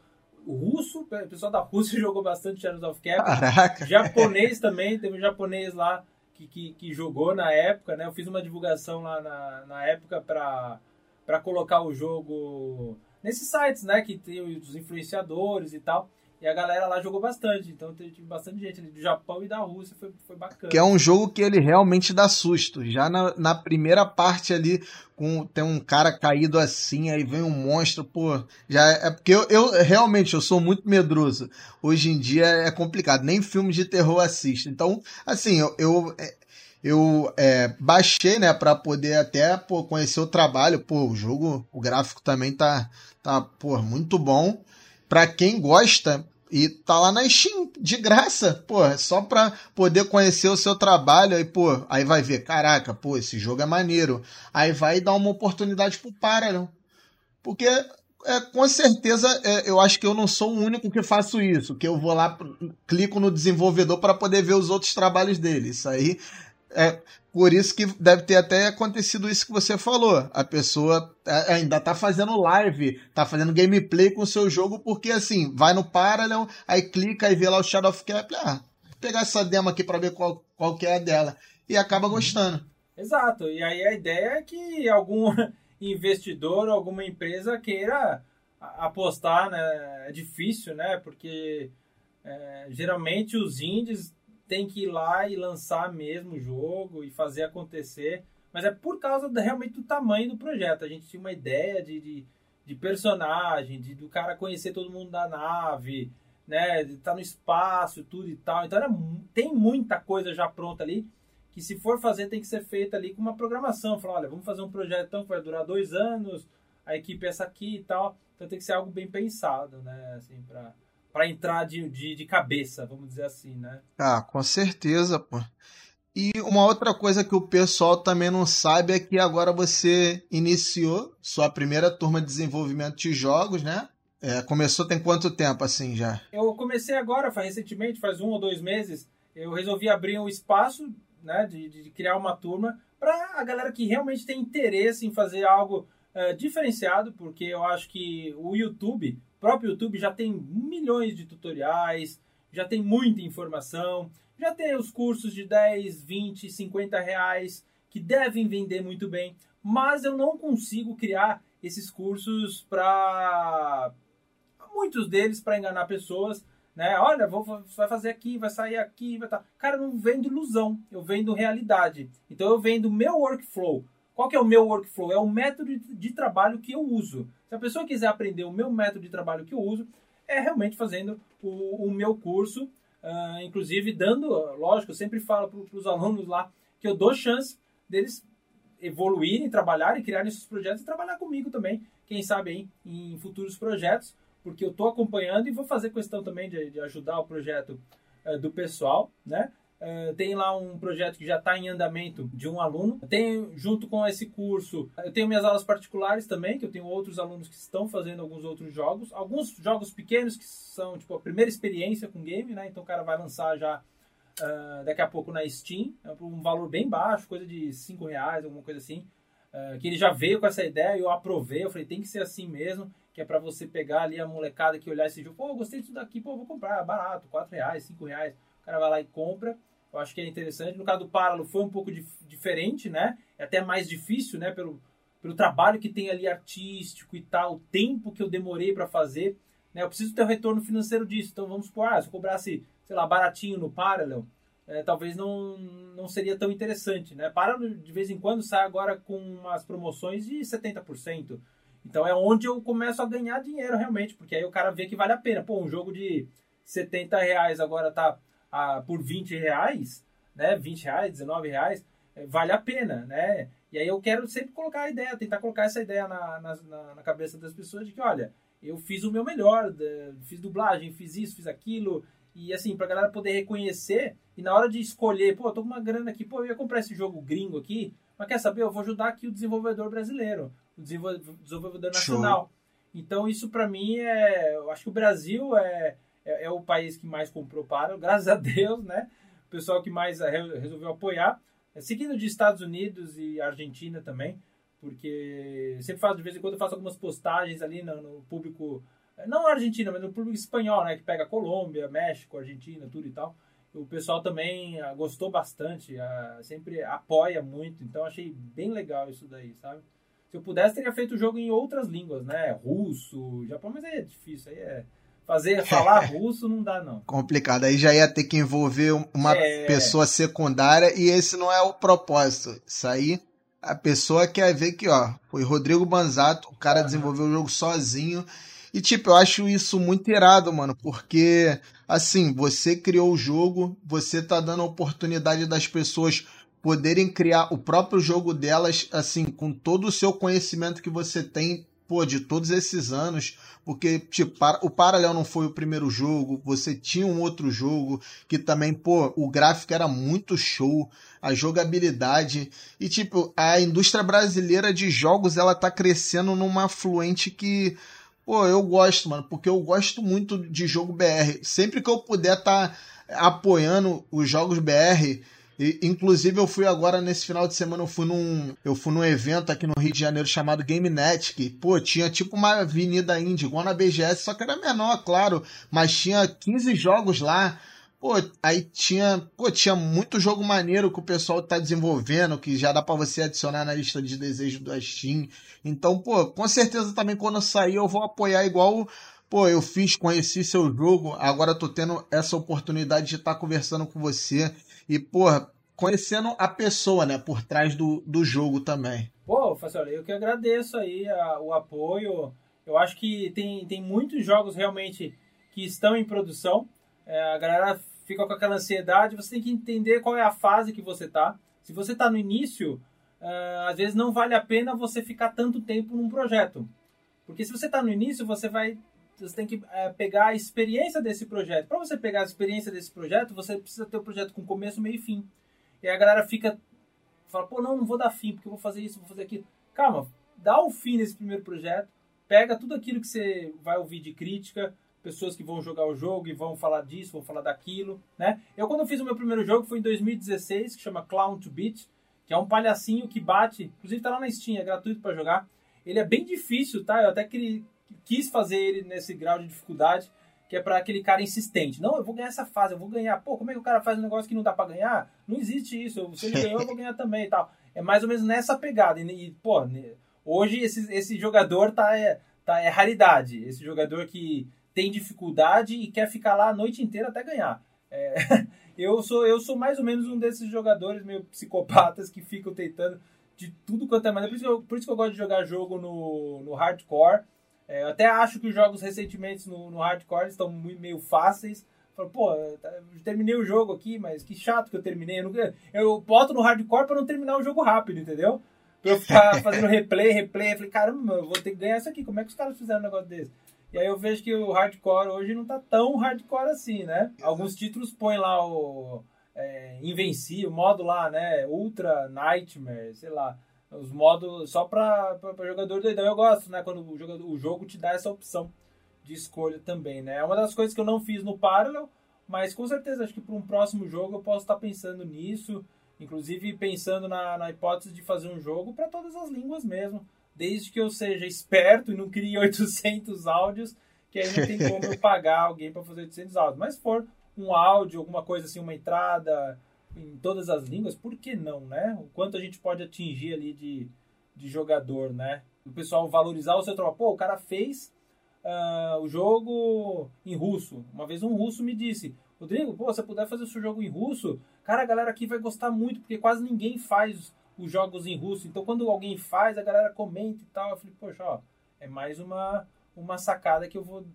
russo, o pessoal da Rússia jogou bastante Shadows of Cap. Caraca. Japonês também, teve um japonês lá que, que, que, jogou na época, né? Eu fiz uma divulgação lá na, na época para colocar o jogo nesses sites, né? Que tem os influenciadores e tal. E a galera lá jogou bastante, então teve bastante gente ali do Japão e da Rússia, foi, foi bacana. Que é um jogo que ele realmente dá susto. Já na, na primeira parte ali, com, tem um cara caído assim, aí vem um monstro, pô. Já é porque eu, eu realmente eu sou muito medroso. Hoje em dia é complicado, nem filmes de terror assisto. Então, assim, eu, eu é, eu é, baixei, né, para poder até pô, conhecer o trabalho. Pô, o jogo, o gráfico também tá, tá pô, muito bom para quem gosta e tá lá na Steam de graça, pô, só pra poder conhecer o seu trabalho aí, pô, aí vai ver, caraca, pô, esse jogo é maneiro. Aí vai dar uma oportunidade pro Parallel. Porque é, com certeza é, eu acho que eu não sou o único que faço isso, que eu vou lá, clico no desenvolvedor para poder ver os outros trabalhos dele. Isso aí é por isso que deve ter até acontecido isso que você falou. A pessoa é, ainda tá fazendo live, tá fazendo gameplay com o seu jogo, porque assim, vai no Parallel, aí clica e vê lá o Shadow of Cap, ah, pegar essa demo aqui para ver qual, qual que é a dela. E acaba gostando. Exato. E aí a ideia é que algum investidor, alguma empresa queira apostar, né? É difícil, né? Porque é, geralmente os indies tem que ir lá e lançar mesmo o jogo e fazer acontecer. Mas é por causa do, realmente do tamanho do projeto. A gente tinha uma ideia de, de, de personagem, de, do cara conhecer todo mundo da nave, né? De estar tá no espaço, tudo e tal. Então era, tem muita coisa já pronta ali. Que se for fazer, tem que ser feita ali com uma programação. Falar, olha, vamos fazer um projeto que vai durar dois anos, a equipe é essa aqui e tal. Então tem que ser algo bem pensado, né? Assim, pra para entrar de, de, de, cabeça, vamos dizer assim, né? Ah, com certeza, pô. E uma outra coisa que o pessoal também não sabe é que agora você iniciou sua primeira turma de desenvolvimento de jogos, né? É, começou tem quanto tempo assim já? Eu comecei agora, faz, recentemente, faz um ou dois meses. Eu resolvi abrir um espaço, né, de, de criar uma turma para a galera que realmente tem interesse em fazer algo uh, diferenciado, porque eu acho que o YouTube próprio YouTube já tem milhões de tutoriais, já tem muita informação, já tem os cursos de 10, 20, 50 reais que devem vender muito bem, mas eu não consigo criar esses cursos para muitos deles para enganar pessoas, né? Olha, vou vai fazer aqui, vai sair aqui, vai tá. Cara, eu não vendo ilusão, eu vendo realidade. Então eu vendo meu workflow. Qual que é o meu workflow? É o método de trabalho que eu uso. Se a pessoa quiser aprender o meu método de trabalho que eu uso, é realmente fazendo o, o meu curso, uh, inclusive dando, lógico, eu sempre falo para os alunos lá que eu dou chance deles evoluírem, trabalharem, criarem esses projetos e trabalhar comigo também, quem sabe em futuros projetos, porque eu estou acompanhando e vou fazer questão também de, de ajudar o projeto uh, do pessoal, né? Uh, tem lá um projeto que já está em andamento de um aluno. Tem, junto com esse curso, eu tenho minhas aulas particulares também, que eu tenho outros alunos que estão fazendo alguns outros jogos. Alguns jogos pequenos que são, tipo, a primeira experiência com game, né? Então o cara vai lançar já uh, daqui a pouco na Steam, é um valor bem baixo, coisa de 5 reais, alguma coisa assim. uh, que ele já veio com essa ideia e eu aprovei. Eu falei, tem que ser assim mesmo, que é para você pegar ali a molecada que olhar esse jogo. Pô, gostei disso daqui, pô, vou comprar, barato, 4 reais, 5 reais. Cara vai lá e compra. Eu acho que é interessante. No caso do Paralo foi um pouco dif diferente, né? É até mais difícil, né? Pelo, pelo trabalho que tem ali artístico e tal, o tempo que eu demorei para fazer. Né? Eu preciso ter o retorno financeiro disso. Então vamos supor, ah, se eu cobrasse, sei lá, baratinho no Parallel, é, talvez não, não seria tão interessante. Né? Parallel de vez em quando sai agora com umas promoções de 70%. Então é onde eu começo a ganhar dinheiro realmente, porque aí o cara vê que vale a pena. Pô, um jogo de 70 reais agora tá ah, por 20 reais, né? 20 reais, 19 reais, é, vale a pena, né? E aí eu quero sempre colocar a ideia, tentar colocar essa ideia na, na, na cabeça das pessoas de que, olha, eu fiz o meu melhor, fiz dublagem, fiz isso, fiz aquilo, e assim, pra galera poder reconhecer, e na hora de escolher, pô, eu tô com uma grana aqui, pô, eu ia comprar esse jogo gringo aqui, mas quer saber, eu vou ajudar aqui o desenvolvedor brasileiro, o desenvolvedor nacional. Show. Então isso para mim é, eu acho que o Brasil é, é, é, o país que mais comprou para, graças a Deus, né? O pessoal que mais resolveu apoiar, seguindo de Estados Unidos e Argentina também porque sempre faço, de vez em quando eu faço algumas postagens ali no, no público, não Argentina, mas no público espanhol, né, que pega Colômbia, México, Argentina, tudo e tal. O pessoal também ah, gostou bastante, ah, sempre apoia muito, então achei bem legal isso daí, sabe? Se eu pudesse, teria feito o jogo em outras línguas, né? Russo, Japão, mas aí é difícil, aí é fazer falar russo não dá não. Complicado, aí já ia ter que envolver uma é... pessoa secundária e esse não é o propósito. Isso aí a pessoa quer ver que, ó, foi Rodrigo Banzato, o cara uhum. desenvolveu o jogo sozinho. E, tipo, eu acho isso muito irado, mano, porque, assim, você criou o jogo, você tá dando a oportunidade das pessoas poderem criar o próprio jogo delas, assim, com todo o seu conhecimento que você tem, pô, de todos esses anos, porque, tipo, o Paralel não foi o primeiro jogo, você tinha um outro jogo que também, pô, o gráfico era muito show, a jogabilidade. E, tipo, a indústria brasileira de jogos, ela tá crescendo numa fluente que, pô, eu gosto, mano, porque eu gosto muito de jogo BR. Sempre que eu puder tá apoiando os jogos BR, e, inclusive, eu fui agora nesse final de semana, eu fui num, eu fui num evento aqui no Rio de Janeiro chamado Game Net, que, pô, tinha tipo uma avenida indie, igual na BGS, só que era menor, claro, mas tinha 15 jogos lá. Pô, aí tinha, pô, tinha muito jogo maneiro que o pessoal tá desenvolvendo, que já dá para você adicionar na lista de desejos do Steam. Então, pô, com certeza também quando eu sair eu vou apoiar igual pô, eu fiz, conheci seu jogo, agora tô tendo essa oportunidade de estar tá conversando com você. E, porra, conhecendo a pessoa, né, por trás do, do jogo também. Pô, Facioli, eu que agradeço aí a, o apoio. Eu acho que tem, tem muitos jogos realmente que estão em produção. É, a galera fica com aquela ansiedade. Você tem que entender qual é a fase que você tá. Se você tá no início, uh, às vezes não vale a pena você ficar tanto tempo num projeto. Porque se você tá no início, você vai você tem que é, pegar a experiência desse projeto. Para você pegar a experiência desse projeto, você precisa ter o projeto com começo, meio e fim. E a galera fica. Fala, pô, não, não vou dar fim, porque eu vou fazer isso, vou fazer aquilo. Calma, dá o fim nesse primeiro projeto, pega tudo aquilo que você vai ouvir de crítica, pessoas que vão jogar o jogo e vão falar disso, vão falar daquilo, né? Eu, quando eu fiz o meu primeiro jogo, foi em 2016, que chama Clown to Beat, que é um palhacinho que bate, inclusive tá lá na Steam, é gratuito para jogar. Ele é bem difícil, tá? Eu até queria quis fazer ele nesse grau de dificuldade, que é para aquele cara insistente. Não, eu vou ganhar essa fase, eu vou ganhar. Pô, como é que o cara faz um negócio que não dá para ganhar? Não existe isso. Se ele ganhou, eu vou ganhar também e tal. É mais ou menos nessa pegada. E, pô, hoje esse, esse jogador tá é, tá é raridade. Esse jogador que tem dificuldade e quer ficar lá a noite inteira até ganhar. É, eu, sou, eu sou mais ou menos um desses jogadores meio psicopatas que ficam tentando de tudo quanto é maneira. Por isso, eu, por isso que eu gosto de jogar jogo no, no hardcore é, eu até acho que os jogos recentemente no, no hardcore estão muito, meio fáceis. Falo, pô, tá, eu terminei o jogo aqui, mas que chato que eu terminei. Eu, não, eu boto no hardcore para não terminar o jogo rápido, entendeu? Pra eu ficar fazendo replay, replay. Eu falei, caramba, eu vou ter que ganhar isso aqui. Como é que os caras fizeram um negócio desse? E aí eu vejo que o hardcore hoje não tá tão hardcore assim, né? Alguns títulos põem lá o é, Invencível, o modo lá, né? Ultra Nightmare, sei lá os modos só para jogador doidão. Eu gosto, né? Quando o, jogador, o jogo te dá essa opção de escolha também, né? É uma das coisas que eu não fiz no Parallel, mas com certeza acho que para um próximo jogo eu posso estar pensando nisso. Inclusive pensando na, na hipótese de fazer um jogo para todas as línguas mesmo. Desde que eu seja esperto e não crie 800 áudios, que aí não tem como eu pagar alguém para fazer 800 áudios. Mas se for um áudio, alguma coisa assim, uma entrada em todas as línguas, por que não, né? O quanto a gente pode atingir ali de, de jogador, né? O pessoal valorizar o seu trabalho. Pô, o cara fez uh, o jogo em russo. Uma vez um russo me disse, Rodrigo, pô, se puder fazer o seu jogo em russo, cara, a galera aqui vai gostar muito, porque quase ninguém faz os jogos em russo. Então, quando alguém faz, a galera comenta e tal. Eu falei, poxa, ó, é mais uma, uma sacada que eu vou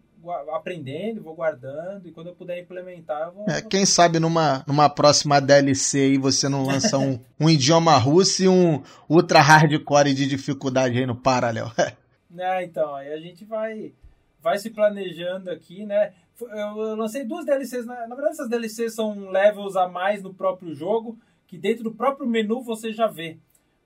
aprendendo, vou guardando, e quando eu puder implementar, eu vou. É, quem sabe numa, numa próxima DLC aí você não lança um, um idioma russo e um ultra hardcore de dificuldade aí no paralelo. é, então, aí a gente vai, vai se planejando aqui, né? Eu lancei duas DLCs, na, na verdade essas DLCs são levels a mais no próprio jogo, que dentro do próprio menu você já vê.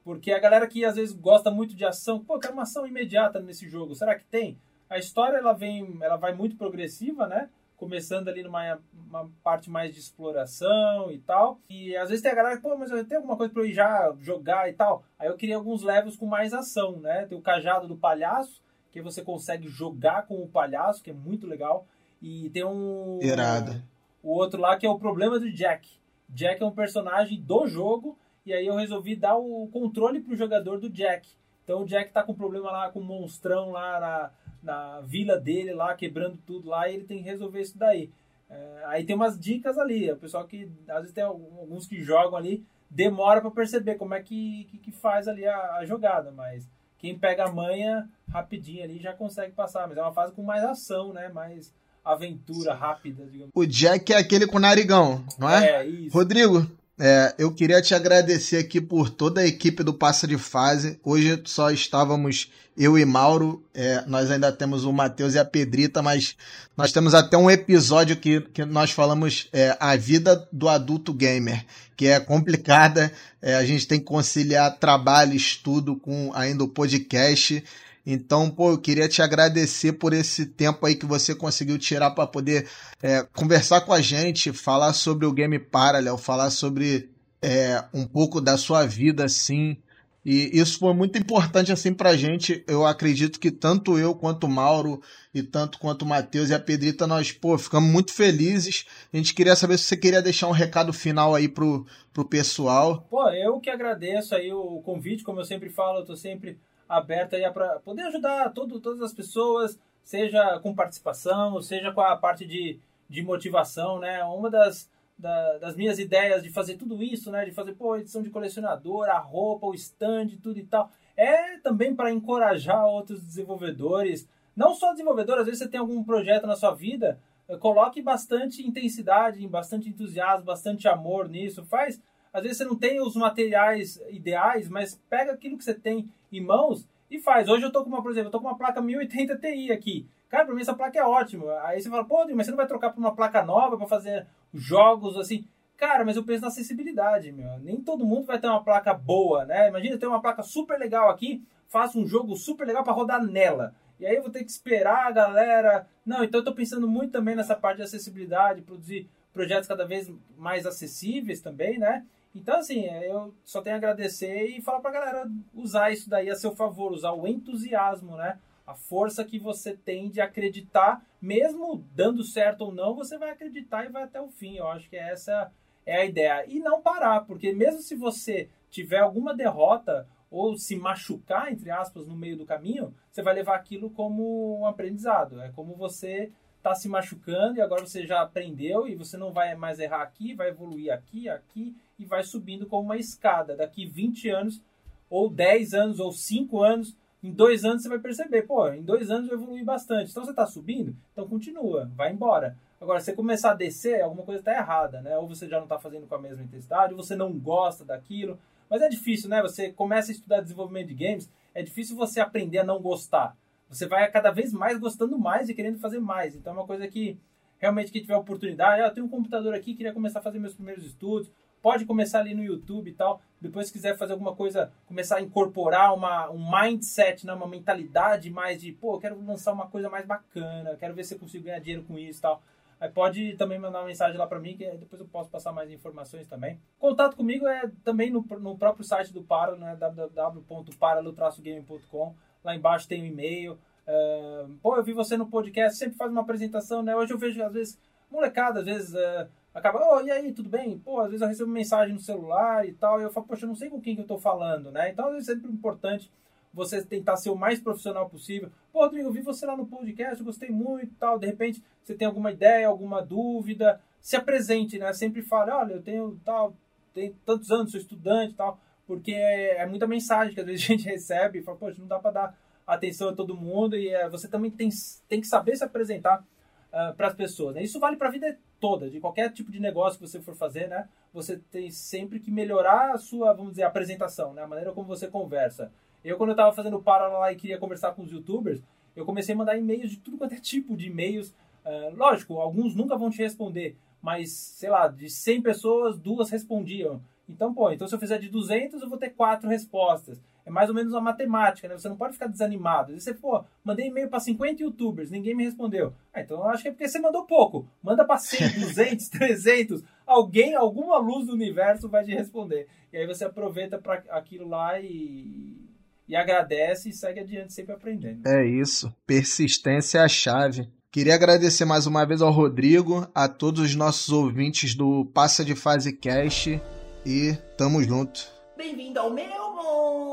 Porque a galera que às vezes gosta muito de ação, pô, quero uma ação imediata nesse jogo, será que tem? A história ela vem, ela vai muito progressiva, né? Começando ali numa uma parte mais de exploração e tal. E às vezes tem a galera, pô, mas eu tenho alguma coisa para eu já jogar e tal. Aí eu queria alguns levels com mais ação, né? Tem o cajado do palhaço, que você consegue jogar com o palhaço, que é muito legal. E tem um. Irado. O outro lá que é o problema do Jack. Jack é um personagem do jogo. E aí eu resolvi dar o controle pro jogador do Jack. Então o Jack tá com problema lá com o monstrão lá na, na vila dele lá, quebrando tudo lá, e ele tem que resolver isso daí. É, aí tem umas dicas ali, o pessoal que às vezes tem alguns que jogam ali, demora para perceber como é que, que, que faz ali a, a, jogada, mas quem pega a manha rapidinho ali já consegue passar, mas é uma fase com mais ação, né? Mais aventura rápida, digamos. O Jack é aquele com narigão, não é? É, isso. Rodrigo, é, eu queria te agradecer aqui por toda a equipe do Passa de Fase. Hoje só estávamos eu e Mauro. É, nós ainda temos o Matheus e a Pedrita, mas nós temos até um episódio que, que nós falamos é, a vida do adulto gamer, que é complicada. É, a gente tem que conciliar trabalho, estudo com ainda o podcast. Então, pô, eu queria te agradecer por esse tempo aí que você conseguiu tirar para poder é, conversar com a gente, falar sobre o Game Parallel, falar sobre é, um pouco da sua vida, assim. E isso foi muito importante, assim, pra gente. Eu acredito que tanto eu quanto o Mauro e tanto quanto o Matheus e a Pedrita, nós, pô, ficamos muito felizes. A gente queria saber se você queria deixar um recado final aí pro, pro pessoal. Pô, eu que agradeço aí o convite, como eu sempre falo, eu tô sempre aberto aí para poder ajudar todo, todas as pessoas, seja com participação, seja com a parte de, de motivação, né? Uma das, da, das minhas ideias de fazer tudo isso, né? De fazer, pô, edição de colecionador, a roupa, o stand, tudo e tal, é também para encorajar outros desenvolvedores, não só desenvolvedores, às vezes você tem algum projeto na sua vida, eh, coloque bastante intensidade, bastante entusiasmo, bastante amor nisso, faz às vezes você não tem os materiais ideais, mas pega aquilo que você tem em mãos e faz. Hoje eu tô com uma, por exemplo, eu tô com uma placa 1080 Ti aqui. Cara, pra mim essa placa é ótima. Aí você fala, pô, mas você não vai trocar por uma placa nova para fazer jogos assim? Cara, mas eu penso na acessibilidade, meu. Nem todo mundo vai ter uma placa boa, né? Imagina ter uma placa super legal aqui, faço um jogo super legal para rodar nela. E aí eu vou ter que esperar a galera. Não, então eu tô pensando muito também nessa parte de acessibilidade, produzir projetos cada vez mais acessíveis também, né? Então, assim, é, eu só tenho a agradecer e falar pra galera usar isso daí a seu favor, usar o entusiasmo, né? A força que você tem de acreditar, mesmo dando certo ou não, você vai acreditar e vai até o fim. Eu acho que essa é a ideia. E não parar, porque mesmo se você tiver alguma derrota ou se machucar, entre aspas, no meio do caminho, você vai levar aquilo como um aprendizado. É como você tá se machucando e agora você já aprendeu e você não vai mais errar aqui, vai evoluir aqui, aqui e vai subindo como uma escada. Daqui 20 anos, ou 10 anos, ou 5 anos, em dois anos você vai perceber, pô, em dois anos eu evolui bastante. Então você está subindo, então continua, vai embora. Agora, se você começar a descer, alguma coisa está errada, né? Ou você já não está fazendo com a mesma intensidade, ou você não gosta daquilo. Mas é difícil, né? Você começa a estudar desenvolvimento de games, é difícil você aprender a não gostar. Você vai cada vez mais gostando mais e querendo fazer mais. Então é uma coisa que realmente quem tiver oportunidade, ah, eu tenho um computador aqui, queria começar a fazer meus primeiros estudos, pode começar ali no YouTube e tal. Depois, se quiser fazer alguma coisa, começar a incorporar uma, um mindset, né, uma mentalidade mais de, pô, eu quero lançar uma coisa mais bacana, quero ver se eu consigo ganhar dinheiro com isso e tal. Aí pode também mandar uma mensagem lá para mim, que depois eu posso passar mais informações também. Contato comigo é também no, no próprio site do Paro, né? www.paralo-game.com. Lá embaixo tem o um e-mail. Uh, pô, eu vi você no podcast, sempre faz uma apresentação, né? Hoje eu vejo, às vezes, molecada, às vezes, uh, acaba, oh, e aí, tudo bem? Pô, às vezes eu recebo mensagem no celular e tal, e eu falo, poxa, eu não sei com quem que eu tô falando, né? Então, é sempre importante você tentar ser o mais profissional possível. Pô, Rodrigo, eu vi você lá no podcast, eu gostei muito tal. De repente, você tem alguma ideia, alguma dúvida, se apresente, né? Sempre fale, olha, eu tenho tal, tenho tantos anos, sou estudante e tal. Porque é, é, muita mensagem que às vezes a gente recebe e fala, poxa, não dá para dar atenção a todo mundo e é, você também tem, tem que saber se apresentar uh, ah, para as pessoas. Né? Isso vale para a vida toda, de qualquer tipo de negócio que você for fazer, né? Você tem sempre que melhorar a sua, vamos dizer, apresentação, né? A maneira como você conversa. Eu, quando eu estava fazendo o para lá e queria conversar com os youtubers, eu comecei a mandar e-mails de tudo quanto é tipo de e-mails. Uh, lógico, alguns nunca vão te responder, mas, sei lá, de 100 pessoas, duas respondiam. Então, pô, então se eu fizer de 200, eu vou ter quatro respostas. É mais ou menos uma matemática, né? Você não pode ficar desanimado. E você, pô, mandei e-mail para 50 youtubers, ninguém me respondeu. Ah, então eu acho que é porque você mandou pouco. Manda para 100, 200, 300. Alguém, alguma luz do universo vai te responder. E aí você aproveita para aquilo lá e, e agradece e segue adiante sempre aprendendo. É isso. Persistência é a chave. Queria agradecer mais uma vez ao Rodrigo, a todos os nossos ouvintes do Passa de Fase Cast e tamo junto. Bem-vindo ao meu mundo.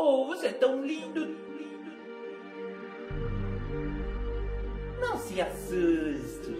Oh, você é tão lindo. Não se assuste.